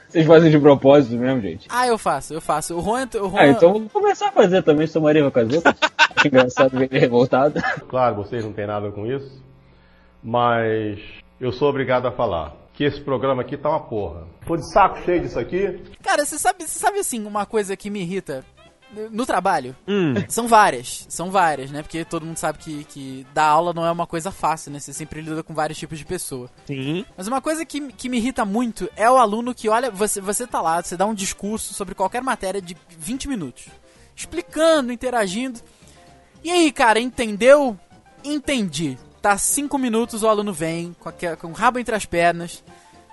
C: Vocês fazem de propósito mesmo, gente?
A: Ah, eu faço, eu faço. O Juan... O Juan
C: Ah, então vou começar a fazer também, sou Maria com as outras. Acho engraçado ver ele revoltado.
E: Claro, vocês não têm nada com isso, mas eu sou obrigado a falar que esse programa aqui tá uma porra. Tô de saco cheio disso aqui.
A: Cara, você sabe, você sabe assim, uma coisa que me irrita no trabalho?
B: Hum,
A: São várias, são várias, né? Porque todo mundo sabe que, que dar aula não é uma coisa fácil, né? Você sempre lida com vários tipos de pessoa.
B: sim.
A: Mas uma coisa que, que me irrita muito é o aluno que, olha, você, você tá lá, você dá um discurso sobre qualquer matéria de 20 minutos. Explicando, interagindo. E aí, cara, entendeu? Entendi. Tá 5 minutos, o aluno vem, com, aque- com o rabo entre as pernas,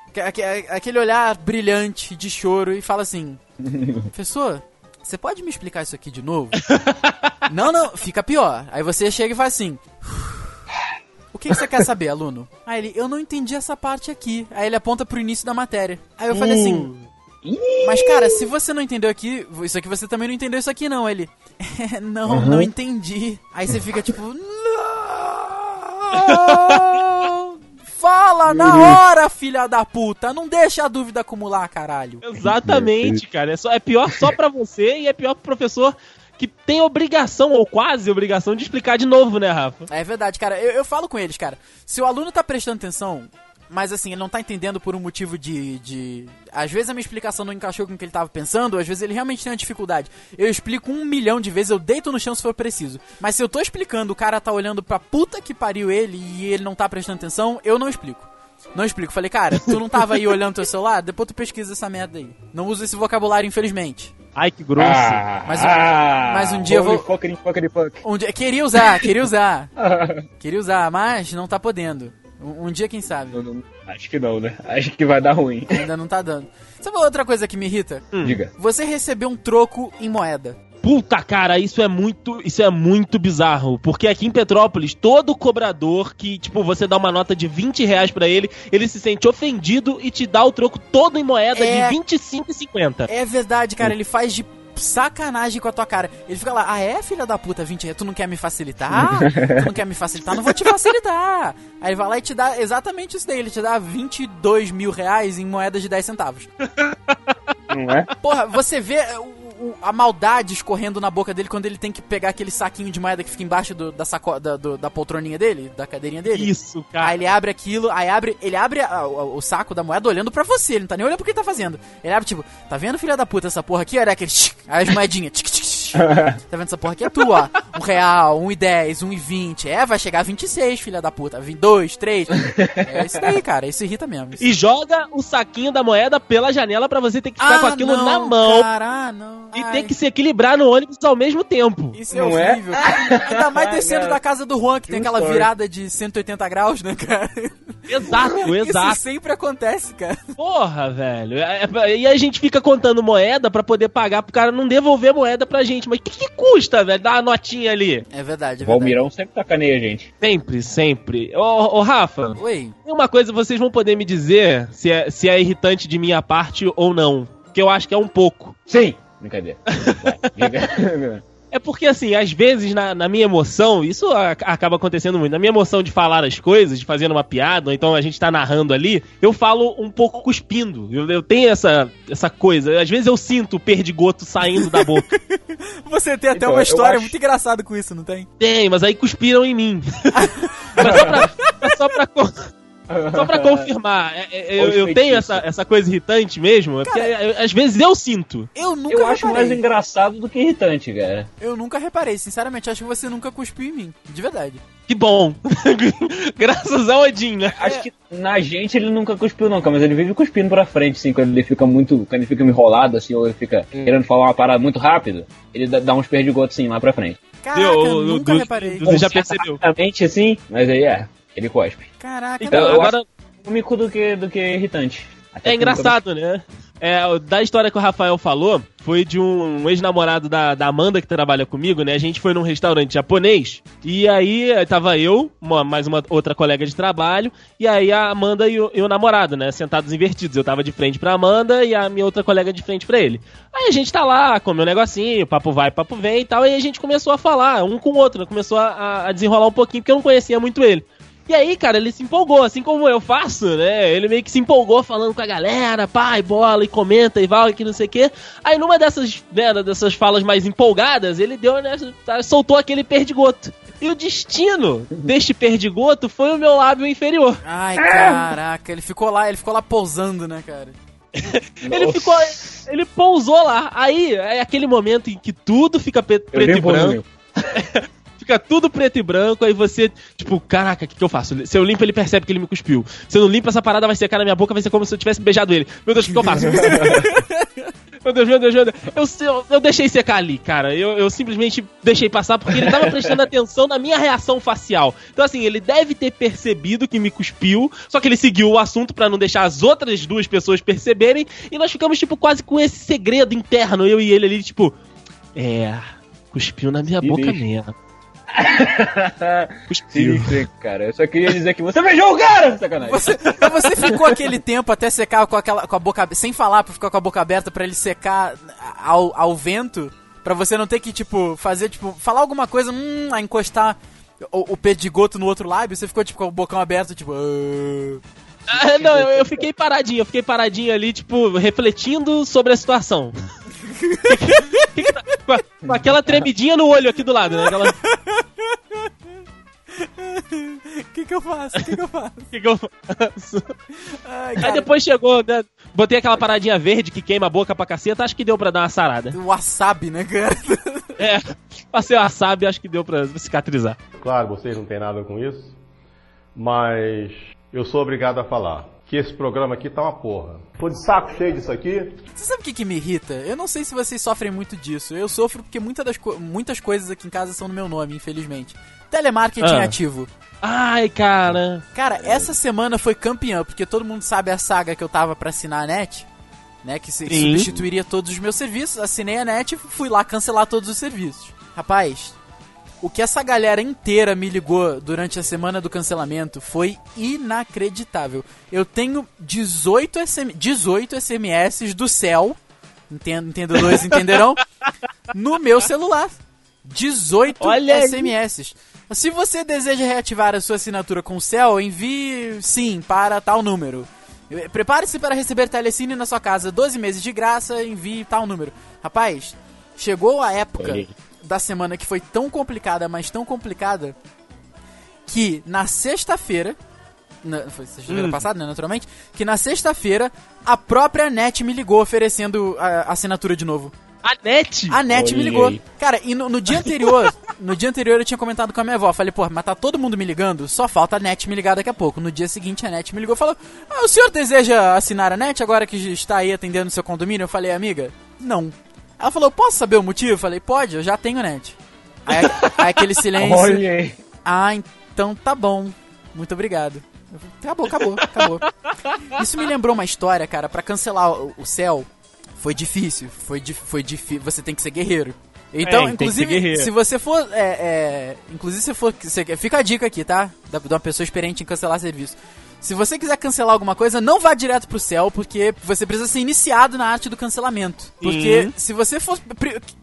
A: aque- aque- aquele olhar brilhante de choro e fala assim: Professor, você pode me explicar isso aqui de novo? não, não, fica pior. Aí você chega e faz assim. O que, que você quer saber, aluno? Aí ele, eu não entendi essa parte aqui. Aí ele aponta pro início da matéria. Aí eu falei assim, mas cara, se você não entendeu aqui, isso aqui você também não entendeu isso aqui não. Ele, "É, não, não entendi. Aí você fica tipo, não! Fala na hora, filha da puta! Não deixa a dúvida acumular, caralho.
B: Exatamente, cara. É, só, é pior só pra você e é pior pro professor que tem obrigação, ou quase obrigação, de explicar de novo, né, Rafa?
A: É verdade, cara. Eu, eu falo com eles, cara. Se o aluno tá prestando atenção, mas assim, ele não tá entendendo por um motivo de, de. Às vezes a minha explicação não encaixou com o que ele tava pensando, às vezes ele realmente tem uma dificuldade. Eu explico um milhão de vezes, eu deito no chão se for preciso. Mas se eu tô explicando, o cara tá olhando pra puta que pariu ele e ele não tá prestando atenção, eu não explico. Não explico. Falei, cara, tu não tava aí olhando teu celular? Depois tu pesquisa essa merda aí. Não uso esse vocabulário, infelizmente.
B: Ai, que grosso.
A: Mas um- mas um dia eu vou-
C: Fuckity, fuckity, fuck.
A: Um dia, queria usar, queria usar. Queria usar, mas não tá podendo. Um, um dia, quem sabe.
C: Não, não, acho que não, né? Acho que vai dar ruim.
A: Ainda não tá dando. Sabe outra coisa que me irrita?
C: Diga.
A: Você recebeu um troco em moeda.
B: Puta, cara, isso é muito, isso é muito bizarro. Porque aqui em Petrópolis, todo cobrador que, tipo, você dá uma nota de 20 reais pra ele, ele se sente ofendido e te dá o troco todo em moeda
A: É.
B: de 25,50.
A: É verdade, cara, ele faz de sacanagem com a tua cara. Ele fica lá, ah é, filha da puta, 20 reais, tu não quer me facilitar? tu não quer me facilitar? Não vou te facilitar. Aí ele vai lá e te dá exatamente isso daí, ele te dá 22 mil reais em moedas de 10 centavos.
C: Não é?
A: Porra, você vê o- a maldade escorrendo na boca dele quando ele tem que pegar aquele saquinho de moeda que fica embaixo do- da, saco, da, do- da poltroninha dele, da cadeirinha dele.
B: Isso, cara.
A: Aí ele abre aquilo, aí abre, ele abre a- o, o saco da moeda olhando pra você, ele não tá nem olhando pro que ele tá fazendo. Ele abre tipo, tá vendo filha da puta essa porra aqui? Olha aquele, tchic, aí as moedinhas, tchic, tchic, tá vendo essa porra aqui é tua. Um real, um e dez, um e vinte, é, vai chegar a 26, filha da puta, 22, 3. É isso daí, cara, isso irrita mesmo. Isso.
B: E joga o saquinho da moeda pela janela pra você ter que ficar com aquilo
A: Ah, não,
B: na mão
A: Cara, ah, não.
B: e
A: Ai.
B: ter que se equilibrar no ônibus ao mesmo tempo.
A: Isso é
C: Não é?
A: horrível. Ainda mais descendo da casa do Juan, que tem aquela
C: story.
A: virada de 180 graus, né, cara?
B: Exato,
A: Isso
B: exato.
A: sempre acontece, cara.
B: Porra, velho. É, é, E a gente fica contando moeda pra poder pagar pro cara não devolver moeda pra gente. Mas o que, que custa, velho? Dar uma notinha ali.
A: É verdade, é
C: O
A: verdade.
C: Valmirão sempre sacaneia a gente.
B: Sempre, sempre. Ô, ô Rafa,
A: Oi.
B: tem uma coisa vocês vão poder me dizer se é, se é irritante de minha parte ou não. Que eu acho que é um pouco.
C: Sim! Brincadeira. Vai.
B: É porque, assim, às vezes na, na minha emoção, isso a- acaba acontecendo muito, na minha emoção de falar as coisas, de fazer uma piada, ou então a gente tá narrando ali, eu falo um pouco cuspindo. Eu, eu tenho essa, essa coisa. Às vezes eu sinto o perdigoto saindo da boca.
A: Você tem até
C: Então,
A: uma história
C: acho-
A: muito engraçada com isso, não tem?
B: Tem, mas aí cuspiram em mim. mas só pra, mas só pra, Só pra confirmar, é, é, eu, eu tenho essa, essa coisa irritante mesmo, é porque é, às vezes eu sinto.
A: Eu nunca
C: Eu acho
A: reparei.
C: mais engraçado do que irritante, cara.
A: Eu nunca reparei, sinceramente. Acho que você nunca cuspiu em mim. De verdade.
B: Que bom. Graças a Odin, né?
C: Acho que na gente ele nunca cuspiu, não, cara, mas ele vive cuspindo pra frente, assim, quando ele fica muito. Quando ele fica enrolado, assim, ou ele fica querendo falar uma parada muito rápido, ele dá, dá uns perdigotos assim lá pra frente.
A: Caraca, eu
B: o-
A: nunca reparei.
B: Você já percebeu.
C: Rapidamente, assim, mas aí é, ele cospe.
A: Caraca,
B: Então,
C: eu
B: agora
C: cômico do que, do que irritante. Até
B: é engraçado, né? É, da história que o Rafael falou, foi de um ex-namorado da, da Amanda que trabalha comigo, né? A gente foi num restaurante japonês e aí tava eu, uma- mais uma outra colega de trabalho, e aí a Amanda e o, e o namorado, né? Sentados invertidos. Eu tava de frente pra Amanda e a minha outra colega de frente pra ele. Aí a gente tá lá, comeu um negocinho, papo vai, papo vem e tal, e aí a gente começou a falar, um com o outro, né? Começou a, a desenrolar um pouquinho, porque eu não conhecia muito ele. E aí, cara, ele se empolgou, assim como eu faço, né? Ele meio que se empolgou falando com a galera, pai, bola, e comenta e vai, que não sei o quê. Aí numa dessas, né, dessas falas mais empolgadas, ele deu, né, tá, soltou aquele perdigoto. E o destino deste perdigoto foi o meu lábio inferior.
A: Ai, caraca, ele ficou lá, ele ficou lá pousando, né, cara?
B: Ele
C: Nossa.
B: ficou. Ele pousou lá. Aí é aquele momento em que tudo fica preto
C: nem
B: e branco. Fica tudo preto e branco, aí você, tipo, caraca, o que, que eu faço? Se eu limpo, ele percebe que ele me cuspiu. Se eu não limpo, essa parada vai secar na minha boca, vai ser como se eu tivesse beijado ele. Meu Deus, o que, que eu faço? meu Deus, meu Deus, meu Deus. Eu, eu, eu deixei secar ali, cara. Eu, eu simplesmente deixei passar porque ele tava prestando atenção na minha reação facial. Então, assim, ele deve ter percebido que me cuspiu, só que ele seguiu o assunto pra não deixar as outras duas pessoas perceberem, e nós ficamos, tipo, quase com esse segredo interno, eu e ele ali, tipo, é. Cuspiu na minha boca mesmo.
C: Sim, sim, cara. Eu só queria dizer que você beijou o cara! Sacanagem.
A: Você, mas você ficou aquele tempo até secar com, aquela, com a boca sem falar, pra ficar com a boca aberta pra ele secar ao, ao vento, pra você não ter que, tipo, fazer, tipo, falar alguma coisa, hum, a encostar o, o perdigoto no outro lábio, você ficou, tipo, com o bocão aberto, tipo... "Ah".
B: Ah, não, eu, eu fiquei paradinho, eu fiquei paradinho ali, tipo, refletindo sobre a situação. Com, a- com aquela tremidinha no olho aqui do lado, né? Aquela,
A: O que que eu faço? O que que eu faço?
B: que que eu faço?
A: Ai,
B: Aí depois chegou, né? Botei aquela paradinha verde que queima a boca pra caceta, acho que deu pra dar uma sarada.
A: wasabi, né, cara?
B: É, passei o wasabi, acho que deu pra cicatrizar.
E: Claro, vocês não têm nada com isso, mas eu sou obrigado a falar que esse programa aqui tá uma porra. Tô de saco cheio disso aqui.
A: Você sabe o que, que me irrita? Eu não sei se vocês sofrem muito disso. Eu sofro porque muita das co- muitas coisas aqui em casa são no meu nome, infelizmente. Telemarketing
B: Ah.
A: ativo.
B: Ai, cara.
A: Cara, essa semana foi campeã, porque todo mundo sabe a saga que eu tava pra assinar a net, né? Que
B: Sim.
A: substituiria todos os meus serviços. Assinei a net e fui lá cancelar todos os serviços. Rapaz, o que essa galera inteira me ligou durante a semana do cancelamento foi inacreditável. Eu tenho 18, SM, 18 SMS do céu, entendo, entendedores entenderão, no meu celular. 18
B: Olha aí.
A: SMS. Se você deseja reativar a sua assinatura com o Cell, envie sim para tal número. Prepare-se para receber telecine na sua casa, 12 meses de graça, envie tal número. Rapaz, chegou a época
C: aí.
A: Da semana que foi tão complicada, mas tão complicada, que na sexta-feira, na- foi sexta-feira
B: Hum.
A: passada, né, naturalmente, que na sexta-feira a própria NET me ligou oferecendo a a assinatura de novo.
B: A net.
A: A NET me
C: Olha
A: ligou. Cara, e no, no dia anterior, no dia anterior eu tinha comentado com a minha avó. Falei, pô, mas tá todo mundo me ligando? Só falta a NET me ligar daqui a pouco. No dia seguinte a NET me ligou e falou: ah, o senhor deseja assinar a NET agora que está aí atendendo o seu condomínio? Eu falei, amiga, não. Ela falou, posso saber o motivo? Eu falei, pode, eu já tenho NET. Aí, aí aquele silêncio.
C: Olha aí.
A: Ah, então tá bom. Muito obrigado. Acabou, acabou, acabou. Isso me lembrou uma história, cara, pra cancelar o, o céu. Foi difícil, foi, dif- foi difícil. Você tem que ser guerreiro. Então,
B: É,
A: inclusive,
B: guerreiro.
A: se você for. É, é, inclusive, se for. fica a dica aqui, tá? Da, de uma pessoa experiente em cancelar serviço. Se você quiser cancelar alguma coisa, não vá direto pro céu, porque você precisa ser iniciado na arte do cancelamento. Porque
B: Sim.
A: se você for.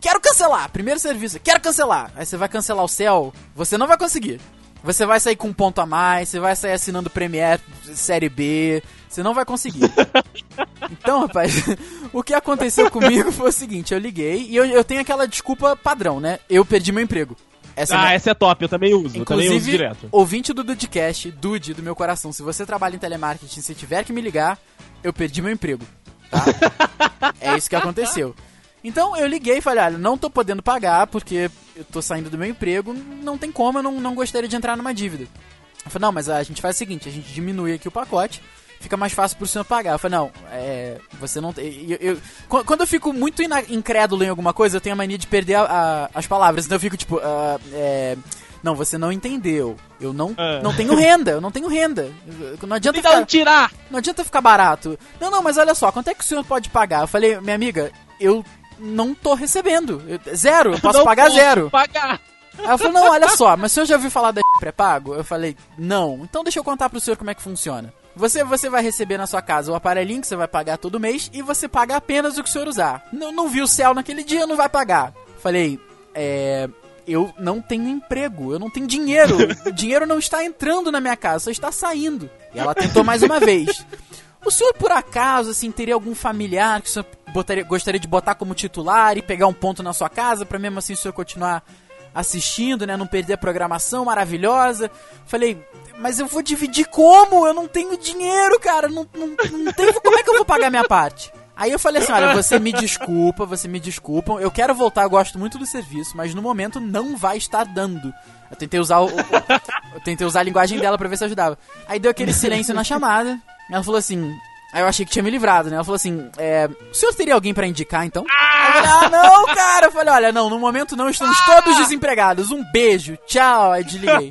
A: Quero cancelar! Primeiro serviço, quero cancelar! Aí você vai cancelar o céu, você não vai conseguir. Você vai sair com um ponto a mais, você vai sair assinando Premiere Série B, você não vai conseguir. Então, rapaz, o que aconteceu comigo foi o seguinte: eu liguei e eu, eu tenho aquela desculpa padrão, né? Eu perdi meu emprego. Essa é
B: ah,
A: minha-
B: essa é top, eu também uso. eu também uso
A: Inclusive,
B: direto.
A: ouvinte do Dudcast, Dude do meu coração, se você trabalha em telemarketing, se tiver que me ligar, eu perdi meu emprego. Tá? é isso que aconteceu. Então eu liguei e falei, olha, não tô podendo pagar porque eu tô saindo do meu emprego, não tem como, eu não, não gostaria de entrar numa dívida. Eu falei, não, mas a gente faz o seguinte, a gente diminui aqui o pacote, fica mais fácil pro senhor pagar. Eu falei, não, é, você não tem... eu- eu- qu- quando eu fico muito incrédulo em alguma coisa, eu tenho a mania de perder a- a- as palavras, então eu fico tipo, ah, é... Não, você não entendeu. Eu não,
B: Ah.
A: não tenho renda, eu não tenho renda. Eu- Não adianta
B: Então
A: ficar...
B: tirar!
A: Não adianta ficar barato. Não, não, mas olha só, quanto é que o senhor pode pagar? Eu falei, minha amiga, eu não tô recebendo. Eu- zero, eu posso
B: Não
A: pagar
B: posso
A: zero.
B: Pagar!
A: Aí ela falou, não, olha só, mas o senhor já ouviu falar da pré-pago? Eu falei, não. Então deixa eu contar pro senhor como é que funciona. Você, você vai receber na sua casa o aparelhinho que você vai pagar todo mês e você paga apenas o que o senhor usar. Não, não viu o céu naquele dia, não vai pagar. Falei, é. Eu não tenho emprego, eu não tenho dinheiro. o dinheiro não está entrando na minha casa, só está saindo. E ela tentou mais uma vez. O senhor, por acaso, assim, teria algum familiar que o senhor botaria- gostaria de botar como titular e pegar um ponto na sua casa pra mesmo assim o senhor continuar assistindo, né? Não perder a programação maravilhosa. Falei, mas eu vou dividir como? Eu não tenho dinheiro, cara. Não, não, não tenho. Como é que eu vou pagar minha parte? Aí eu falei assim, olha, você me desculpa, você me desculpa. Eu quero voltar, eu gosto muito do serviço, mas no momento não vai estar dando. Eu tentei usar o, o- eu tentei usar a linguagem dela pra ver se ajudava. Aí deu aquele silêncio na chamada. Ela falou assim. Aí eu achei que tinha me livrado, né? Ela falou assim: é, o senhor teria alguém pra indicar então? Eu falei, ah, não, cara! Eu falei: olha, não, no momento não, estamos todos desempregados. Um beijo, tchau. Aí desliguei.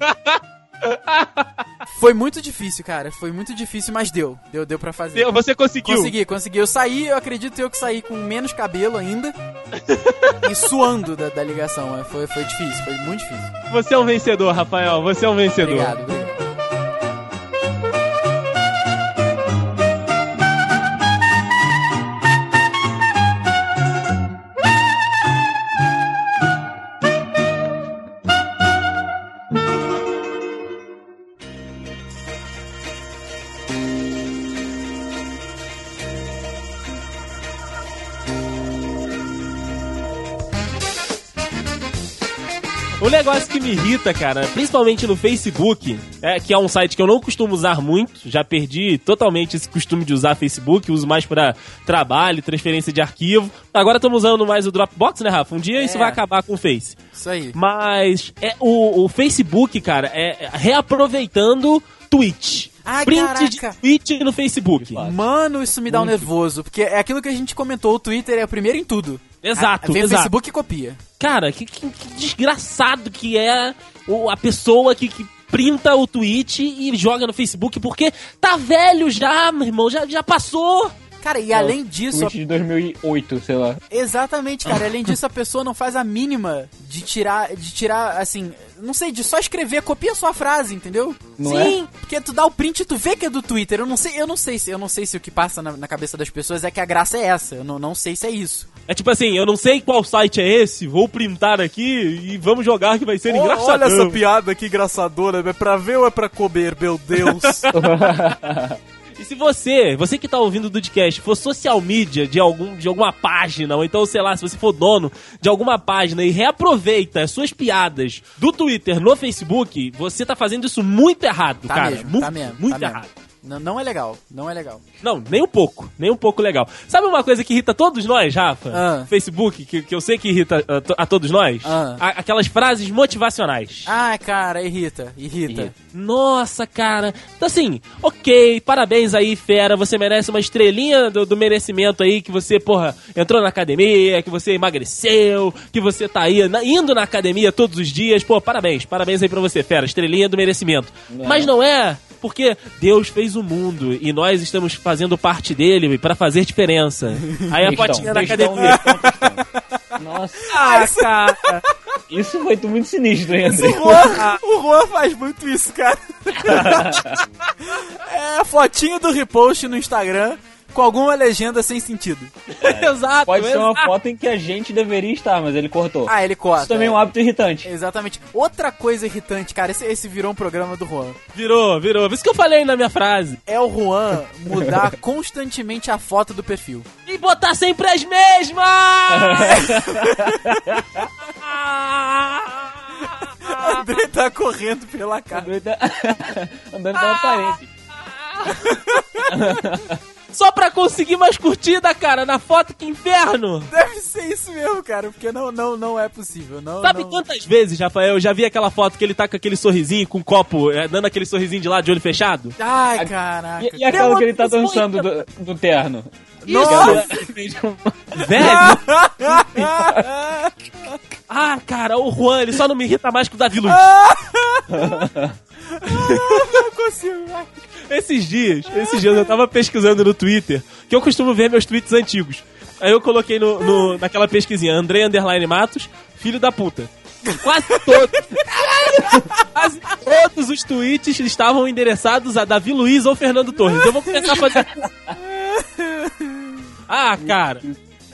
A: Foi muito difícil, cara. Foi muito difícil, mas deu. Deu, deu pra fazer.
B: Deu, Você conseguiu.
A: Consegui, consegui. Eu saí, eu acredito eu que saí com menos cabelo ainda. e suando da, da ligação. É, Foi, foi difícil, foi muito difícil.
B: Você é um vencedor, Rafael. Você é um vencedor.
A: Obrigado, obrigado.
B: O negócio que me irrita, cara, principalmente no Facebook, é que é um site que eu não costumo usar muito, já perdi totalmente esse costume de usar Facebook, uso mais pra trabalho, transferência de arquivo. Agora estamos usando mais o Dropbox, né, Rafa? Um dia isso
A: É.
B: vai acabar com o Face.
A: Isso aí.
B: Mas é o, o Facebook, cara, é reaproveitando tweet.
A: Ai,
B: Print de
A: caraca.
B: tweet no Facebook.
A: Mano, isso me dá um nervoso, porque é aquilo que a gente comentou, o Twitter é o primeiro em tudo.
B: Exato,
A: Vem o
B: exato.
A: Facebook e copia.
B: Cara, que, que- que desgraçado que é o- a pessoa que, que printa o tweet e joga no Facebook, porque tá velho já, meu irmão, já, já passou.
A: Cara, e além disso, a
C: Tweet de 2008, sei lá.
A: Exatamente, cara. Além disso, a pessoa não faz a mínima de tirar, de tirar, assim, não sei, de só escrever, copia a sua frase, entendeu?
C: Não
A: Sim, porque tu dá o print e tu vê que é do Twitter. Eu não sei, eu não sei se, eu não sei se o que passa na, na cabeça das pessoas é que a graça é essa. Eu não, não sei se é isso.
B: É tipo assim, eu não sei qual site é esse, vou printar aqui e vamos jogar que vai ser engraçado.
A: Olha essa piada que engraçadora, é pra ver ou é pra comer, meu Deus?
B: E se você, você que tá ouvindo o Dudcast, for social media de, algum, de alguma página, ou então, sei lá, se você for dono de alguma página e reaproveita as suas piadas do Twitter no Facebook, você tá fazendo isso muito errado,
A: Tá
B: cara.
A: mesmo,
B: muito,
A: tá mesmo,
B: muito
A: tá
B: errado.
A: mesmo. Não, não é legal, não é legal.
B: Não, nem um pouco, nem um pouco legal. Sabe uma coisa que irrita todos nós, Rafa?
A: Ah.
B: Facebook, que, que eu sei que irrita a, to- a todos nós?
A: Ah.
B: A- aquelas frases motivacionais.
A: Ah, cara, irrita, irrita.
C: Irrita.
B: Nossa, cara. Então, assim, ok, parabéns aí, fera. Você merece uma estrelinha do, do merecimento aí, que você, porra, entrou na academia, que você emagreceu, que você tá aí na- indo na academia todos os dias. Pô, parabéns, parabéns aí pra você, fera. Estrelinha do merecimento. Mas não é. Porque Deus fez o mundo e nós estamos fazendo parte dele pra fazer diferença. Aí a fotinha da academia.
C: Nossa,
B: Ah, cara.
C: isso foi muito sinistro, hein, André?
A: O Juan, o Juan faz muito isso, cara. é a fotinho do repost no Instagram com alguma legenda sem sentido.
B: Exato.
C: Pode ser uma
B: exato.
C: foto em que a gente deveria estar, mas ele cortou.
A: Ah, ele corta.
C: Isso também é um hábito irritante.
A: Exatamente. Outra coisa irritante, cara, esse, esse virou um programa do Juan.
B: Virou, virou. Por isso que eu falei na minha frase.
A: É o Juan mudar constantemente a foto do perfil.
B: E botar sempre as mesmas!
A: Andrei tá correndo pela casa.
C: Andando tá- andando pela parede.
B: Só pra conseguir mais curtida, cara, na foto, que inferno!
A: Deve ser isso mesmo, cara, porque não, não, não é possível. Não,
B: Sabe
A: não...
B: quantas vezes, Rafael, eu já vi aquela foto que ele tá com aquele sorrisinho, com um copo, é, dando aquele sorrisinho de lado, de olho fechado?
A: Ai, caraca.
C: E, e aquela que ele tá dançando do, do terno?
A: Nossa!
B: Velho! ah, cara, o Juan, ele só não me irrita mais que o Davi Luiz.
A: não consigo, vai.
B: Esses dias, esses dias eu tava pesquisando no Twitter, que eu costumo ver meus tweets antigos. Aí eu coloquei no, no- naquela pesquisinha, André Underline Matos, filho da puta. Quase todos. Quase todos os tweets estavam endereçados a Davi Luiz ou Fernando Torres. Eu vou começar a fazer. Ah, cara.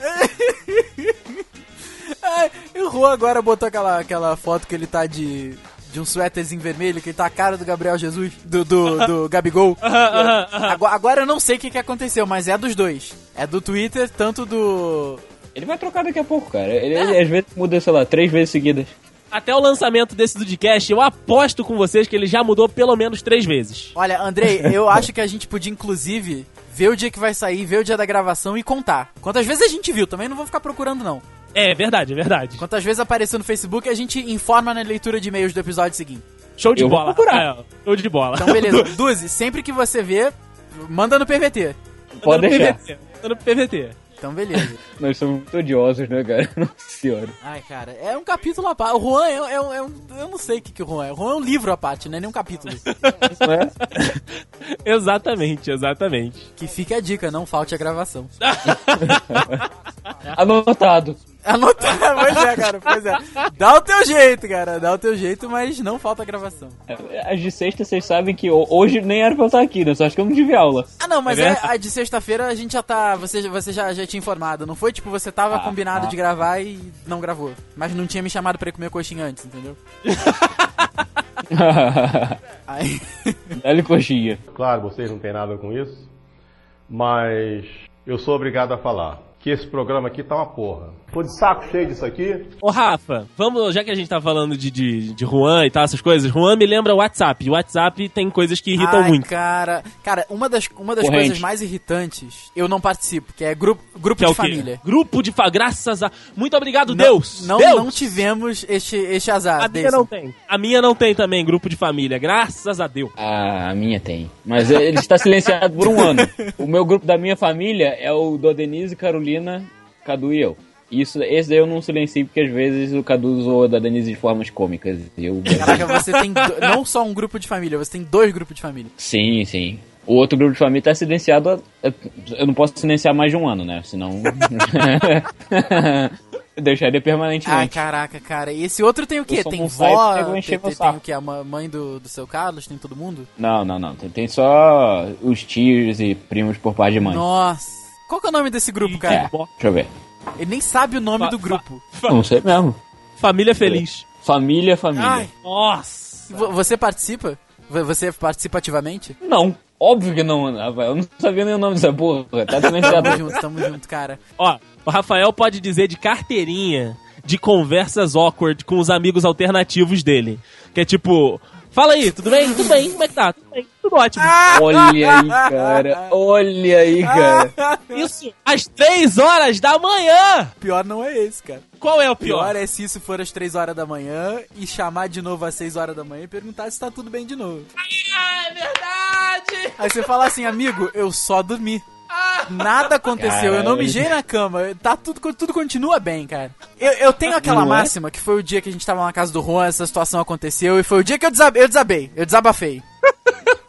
A: Ai, e Juan agora botou aquela, aquela foto que ele tá de, de um suéterzinho vermelho, que ele tá a cara do Gabriel Jesus, do, do, do Gabigol. Agora, agora eu não sei o que, que aconteceu, mas é dos dois. É do Twitter, tanto do.
C: Ele vai trocar daqui a pouco, cara. Ele, ele às vezes muda, sei lá, três vezes seguidas.
B: Até o lançamento desse Dudcast, eu aposto com vocês que ele já mudou pelo menos três vezes.
A: Olha, Andrei, eu acho que a gente podia, inclusive, ver o dia que vai sair, ver o dia da gravação e contar. Quantas vezes a gente viu, também não vou ficar procurando, não.
B: É verdade, é verdade.
A: Quantas vezes apareceu no Facebook, a gente informa na leitura de e-mails do episódio seguinte.
B: Show de
C: Eu vou
B: bola.
C: procurar.
B: Rafael. Show de bola.
A: Então, beleza. Duzi, sempre que você vê, manda no PVT.
C: Pode
B: Manda
C: deixar.
B: PVT, manda no PVT.
A: Então, beleza.
C: Nós somos muito odiosos, né, cara? Nossa senhora.
A: Ai, cara, é um capítulo à parte. O Juan é, é um, é um- Eu não sei o que, que o Juan é. O Juan é um livro à parte, não é nem um capítulo.
C: Não é?
B: exatamente, exatamente.
A: que fica a dica, não falte a gravação.
C: Anotado.
A: Anotar, pois é, cara, pois é. Dá o teu jeito, cara, dá o teu jeito, mas não falta gravação.
C: As de sexta, vocês sabem que ho- hoje nem era pra eu estar aqui, né? Só acho que eu não tive aula.
A: Ah, não, mas
B: É
A: é, a de sexta-feira a gente já tá. Você, você já, já tinha informado, não foi? Tipo, você tava
C: Ah,
A: combinado
C: ah.
A: de gravar e não gravou. Mas não tinha me chamado pra ir comer coxinha antes, entendeu? Aí.
C: Dá-lhe coxinha.
E: Claro, vocês não têm nada com isso, mas eu sou obrigado a falar que esse programa aqui tá uma porra. Tô de saco cheio disso aqui.
B: Ô Rafa, vamos, já que a gente tá falando de, de, de Juan e tal, essas coisas, Juan me lembra o WhatsApp. O WhatsApp tem coisas que irritam
A: Ai,
B: muito.
A: Cara, cara, uma das, uma das
C: Corrente.
A: coisas mais irritantes, eu não participo, que é grupo, grupo
B: Que é
A: de
B: quê?
A: família.
B: Grupo de fa... Graças a. Muito obrigado,
A: Não-
B: Deus!
A: Não,
B: Deus!
A: não tivemos este, este azar.
B: A minha
A: Deison.
B: não tem. A minha não tem também, grupo de família. Graças a Deus.
C: Ah, a minha tem. Mas ele está silenciado por um ano. O meu grupo da minha família é o do Denise, Carolina, Cadu e eu. Isso, esse daí eu não silenciei porque às vezes o Cadu zoa da Denise de formas cômicas. Eu...
A: Caraca, você tem do- não só um grupo de família, você tem dois grupos de família.
C: Sim, sim. O outro grupo de família está silenciado. Eu não posso silenciar mais de um ano, né? Senão. deixaria
A: Ai,
C: permanentemente.
A: caraca, cara. E esse outro tem o quê? Tem vó, tem, tem, tem o quê? A mãe do, do seu Carlos? Tem todo mundo?
C: Não, não, não. Tem, tem só os tios e primos por parte de mãe.
A: Nossa. Qual que é o nome desse grupo,
C: É,
A: cara?
C: deixa eu ver.
A: Ele nem sabe o nome
B: Fa-
A: do grupo.
C: Não sei mesmo.
B: Família feliz.
C: Família, família.
A: Ai,
B: Nossa!
A: vo- você participa? V- Você participa ativamente?
C: Não, óbvio que não, Rafael. Eu não sabia nem o nome dessa porra. Tá.
A: Tamo junto, tamo junto, cara.
B: Ó, o Rafael pode dizer de carteirinha de conversas awkward com os amigos alternativos dele. Que é tipo, fala aí, tudo bem? Tudo bem, como é que tá? Tudo bem, tudo ótimo.
C: Olha aí, cara. Olha aí, cara.
B: Isso às três horas da manhã!
A: Pior não é esse, cara.
B: Qual é o
A: Pior
B: pior?
A: é se isso for às 3 horas da manhã e chamar de novo às 6 horas da manhã e perguntar se tá tudo bem de novo.
B: Ah, é verdade!
A: Aí você fala assim, amigo, eu só dormi. Nada aconteceu, eu não
C: Caralho.
A: mijei na cama, tá tudo, tudo continua bem, cara. Eu, eu tenho aquela
C: Não é?
A: máxima que foi o dia que a gente tava na casa do Juan, essa situação aconteceu, e foi o dia que eu desabei, eu desabei, eu desabafei.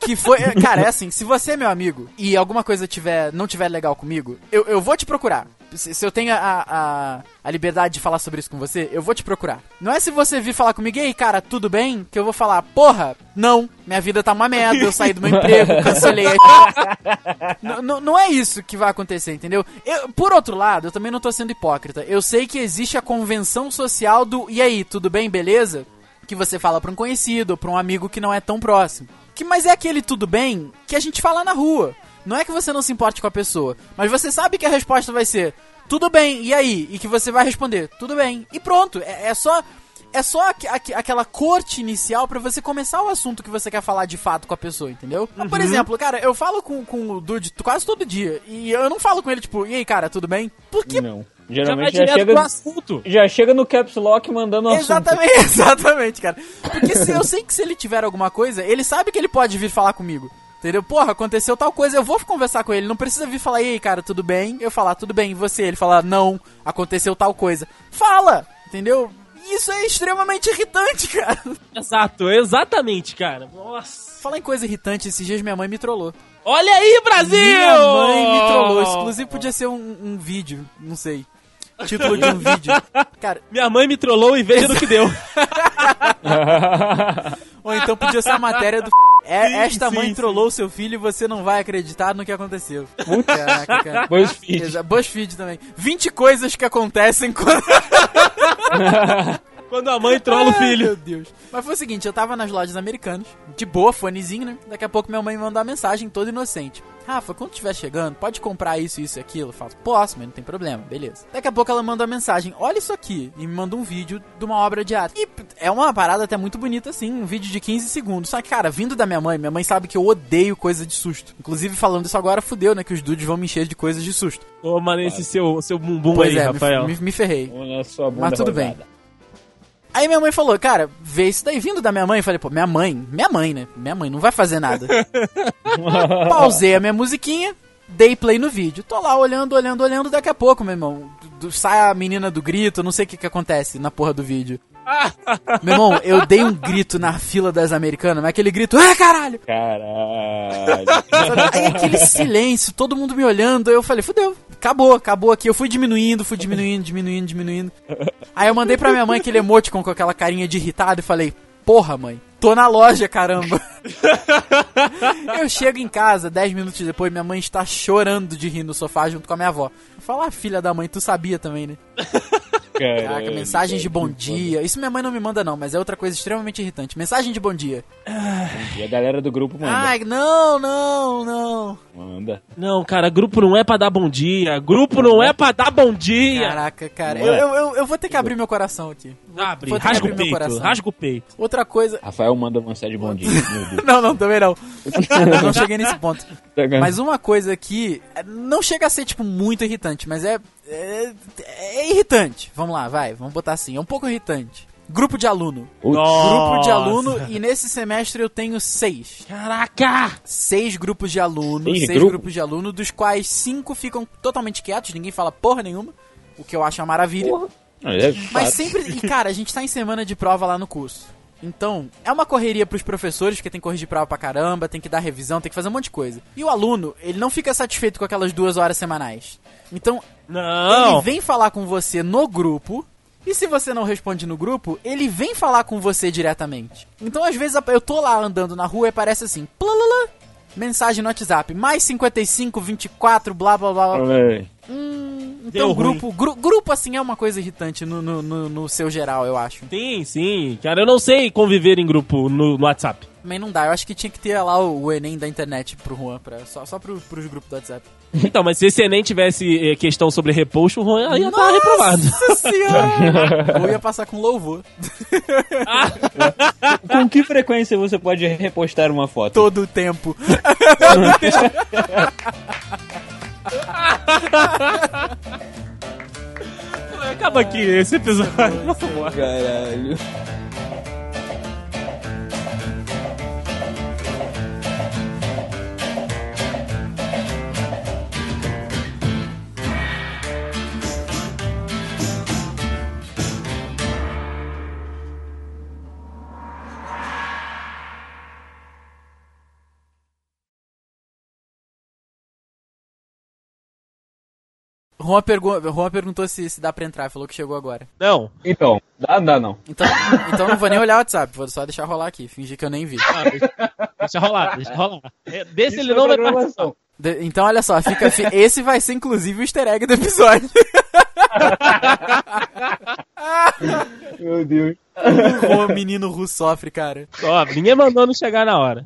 A: Que foi, é, cara, é assim, se você é meu amigo e alguma coisa tiver, não tiver legal comigo, eu, eu vou te procurar. Se, se eu tenho a, a, a liberdade de falar sobre isso com você, eu vou te procurar. Não é se você vir falar comigo, ei, cara, tudo bem? Que eu vou falar, porra, não, minha vida tá uma merda, eu saí do meu emprego, cancelei. a- N- n- não é isso que vai acontecer, entendeu? Eu- por outro lado, eu também não tô sendo hipócrita. Eu sei que existe a convenção social do, e aí, tudo bem, beleza? Que você fala pra um conhecido, pra um amigo que não é tão próximo. Que, mas é aquele tudo bem que a gente fala na rua. Não é que você não se importe com a pessoa, mas você sabe que a resposta vai ser tudo bem, e aí? E que você vai responder tudo bem. E pronto, é, é só. É só aqu- aqu- aquela corte inicial pra você começar o assunto que você quer falar de fato com a pessoa, entendeu? Mas, Por exemplo, cara, eu falo com, com o Dude quase todo dia. E eu não falo com ele, tipo, e aí, cara, tudo bem? Porque.
C: Não.
B: Já
C: Geralmente já,
B: direto
C: chega,
B: assunto.
C: já chega no caps lock mandando um assunto.
A: Exatamente, exatamente, cara. Porque se, eu sei que se ele tiver alguma coisa, ele sabe que ele pode vir falar comigo. Entendeu? Porra, aconteceu tal coisa, eu vou conversar com ele. Não precisa vir falar, e aí, cara, tudo bem? Eu falar, tudo bem, e você? Ele falar, não, aconteceu tal coisa. Fala! Entendeu? Isso é extremamente irritante, cara.
B: Exato, exatamente, cara. Nossa.
A: Falar em coisa irritante, esses dias minha mãe me trollou.
B: Olha aí, Brasil!
A: Minha mãe me trollou. Isso, inclusive, podia ser um, um vídeo, não sei. Título de um vídeo. Cara,
B: Minha mãe me trollou e veja no que deu.
A: ou então podia ser a matéria do. É,
B: Sim,
A: esta
B: sim,
A: mãe
B: sim.
A: trollou seu filho e você não vai acreditar no que aconteceu. Caraca, cara.
C: BuzzFeed.
A: Exa- BuzzFeed também. 20 coisas que acontecem quando.
B: Quando a mãe trola o filho.
A: Meu Deus. Mas foi o seguinte, eu tava nas lojas americanas, de boa, fonezinho, né? Daqui a pouco minha mãe me mandou uma mensagem toda inocente. Rafa, quando estiver chegando, pode comprar isso, isso e aquilo? Eu falo, posso, mas não tem problema, beleza. Daqui a pouco ela mandou a mensagem, olha isso aqui, e me mandou um vídeo de uma obra de arte. E é uma parada até muito bonita, assim, um vídeo de 15 segundos. Só que, cara, vindo da minha mãe, minha mãe sabe que eu odeio coisa de susto. Inclusive, falando isso agora, fudeu, né? Que os dudes vão me encher de coisas de susto.
B: Toma nesse seu, seu bumbum
A: Pois
B: aí,
A: é, me-
B: Rafael.
A: me, me ferrei.
C: Na sua bunda
A: Mas tudo bem. Aí minha mãe falou, cara, vê isso daí vindo da minha mãe. Eu falei, pô, minha mãe, minha mãe, né? Minha mãe não vai fazer nada. Pausei a minha musiquinha, dei play no vídeo. Tô lá olhando, olhando, olhando. Daqui a pouco, meu irmão, sai a menina do grito. Não sei o que que acontece na porra do vídeo. Meu irmão, eu dei um grito na fila das americanas, mas aquele grito, ah, caralho!
C: Caralho.
A: Aí aquele silêncio, todo mundo me olhando, eu falei, fudeu, acabou, acabou aqui. Eu fui diminuindo, fui diminuindo, diminuindo, diminuindo. Aí eu mandei pra minha mãe aquele emoticon com aquela carinha de irritado e falei, porra, mãe, tô na loja, caramba. eu chego em casa, 10 minutos depois, minha mãe está chorando de rir no sofá junto com a minha avó. Fala, ah, filha da mãe, tu sabia também, né? Caraca, mensagens de bom dia. Isso minha mãe não me manda, não, mas é outra coisa extremamente irritante. Mensagem de bom dia.
C: E a galera do grupo manda.
A: Ai, não, não, não.
C: Manda.
B: Não, cara, grupo não é pra dar bom dia. Grupo não é pra dar bom dia.
A: Caraca, cara. Eu, eu, eu, eu vou ter que abrir meu coração aqui.
B: Abre,
A: Vou
B: rasga o
A: meu
B: peito,
A: coração.
B: rasga o peito.
A: Outra coisa.
C: Rafael manda mensagem de bom dia.
A: Não, não, também não. Eu não cheguei nesse ponto.
C: Tá
A: Mas uma coisa que não chega a ser, tipo, muito irritante, mas é, é, é irritante. Vamos lá, vai, vamos botar assim. É um pouco irritante. Grupo de aluno.
C: Putz.
A: Grupo de
B: Nossa.
A: aluno, e nesse semestre eu tenho seis.
B: Caraca!
A: Seis grupos de aluno,
C: Seis
A: seis
C: grupos?
A: grupos de aluno, dos quais cinco ficam totalmente quietos, ninguém fala porra nenhuma, o que eu acho uma maravilha.
C: Não, é
A: Mas
C: fato.
A: sempre. E cara, a gente tá em semana de prova lá no curso. Então, é uma correria pros professores, porque tem que corrigir prova pra caramba, tem que dar revisão, tem que fazer um monte de coisa. E o aluno, ele não fica satisfeito com aquelas duas horas semanais. Então,
B: Não!
A: ele vem falar com você no grupo. E se você não responde no grupo, ele vem falar com você diretamente. Então, às vezes, eu tô lá andando na rua e aparece assim: plalala, mensagem no WhatsApp, mais 55, 24, blá blá blá. blá. Hum,
B: Deu
A: então, grupo, gru- grupo assim é uma coisa irritante no, no, no, no seu geral, eu acho.
B: Sim, sim. Cara, eu não sei conviver em grupo no, no WhatsApp.
A: Também não dá, eu acho que tinha que ter lá o, o Enem da internet pro Juan, pra, só, só pro, pros grupos do WhatsApp.
B: Então, mas se esse Enem tivesse eh, questão sobre repost, o Juan ia estar reprovado.
A: Nossa senhora! Ou ia passar com louvor
C: Com que frequência você pode repostar uma foto?
A: todo o tempo.
B: Acaba aqui esse episódio.
C: Caralho.
A: Juan, pergu Juan perguntou se, se dá pra entrar, falou que chegou agora.
B: Não.
C: Então, dá, dá não.
A: Então, então não vou nem olhar o WhatsApp, vou só deixar rolar aqui, fingir que eu nem vi.
B: Ah, deixa, deixa rolar, deixa rolar. É, Desse ele não
C: foi
B: vai participar.
A: De- então, olha só, fica, fi- esse vai ser inclusive o easter egg do episódio.
C: Meu Deus.
A: Como o menino Ru sofre, cara.
B: Ó, ninguém mandou não chegar na hora.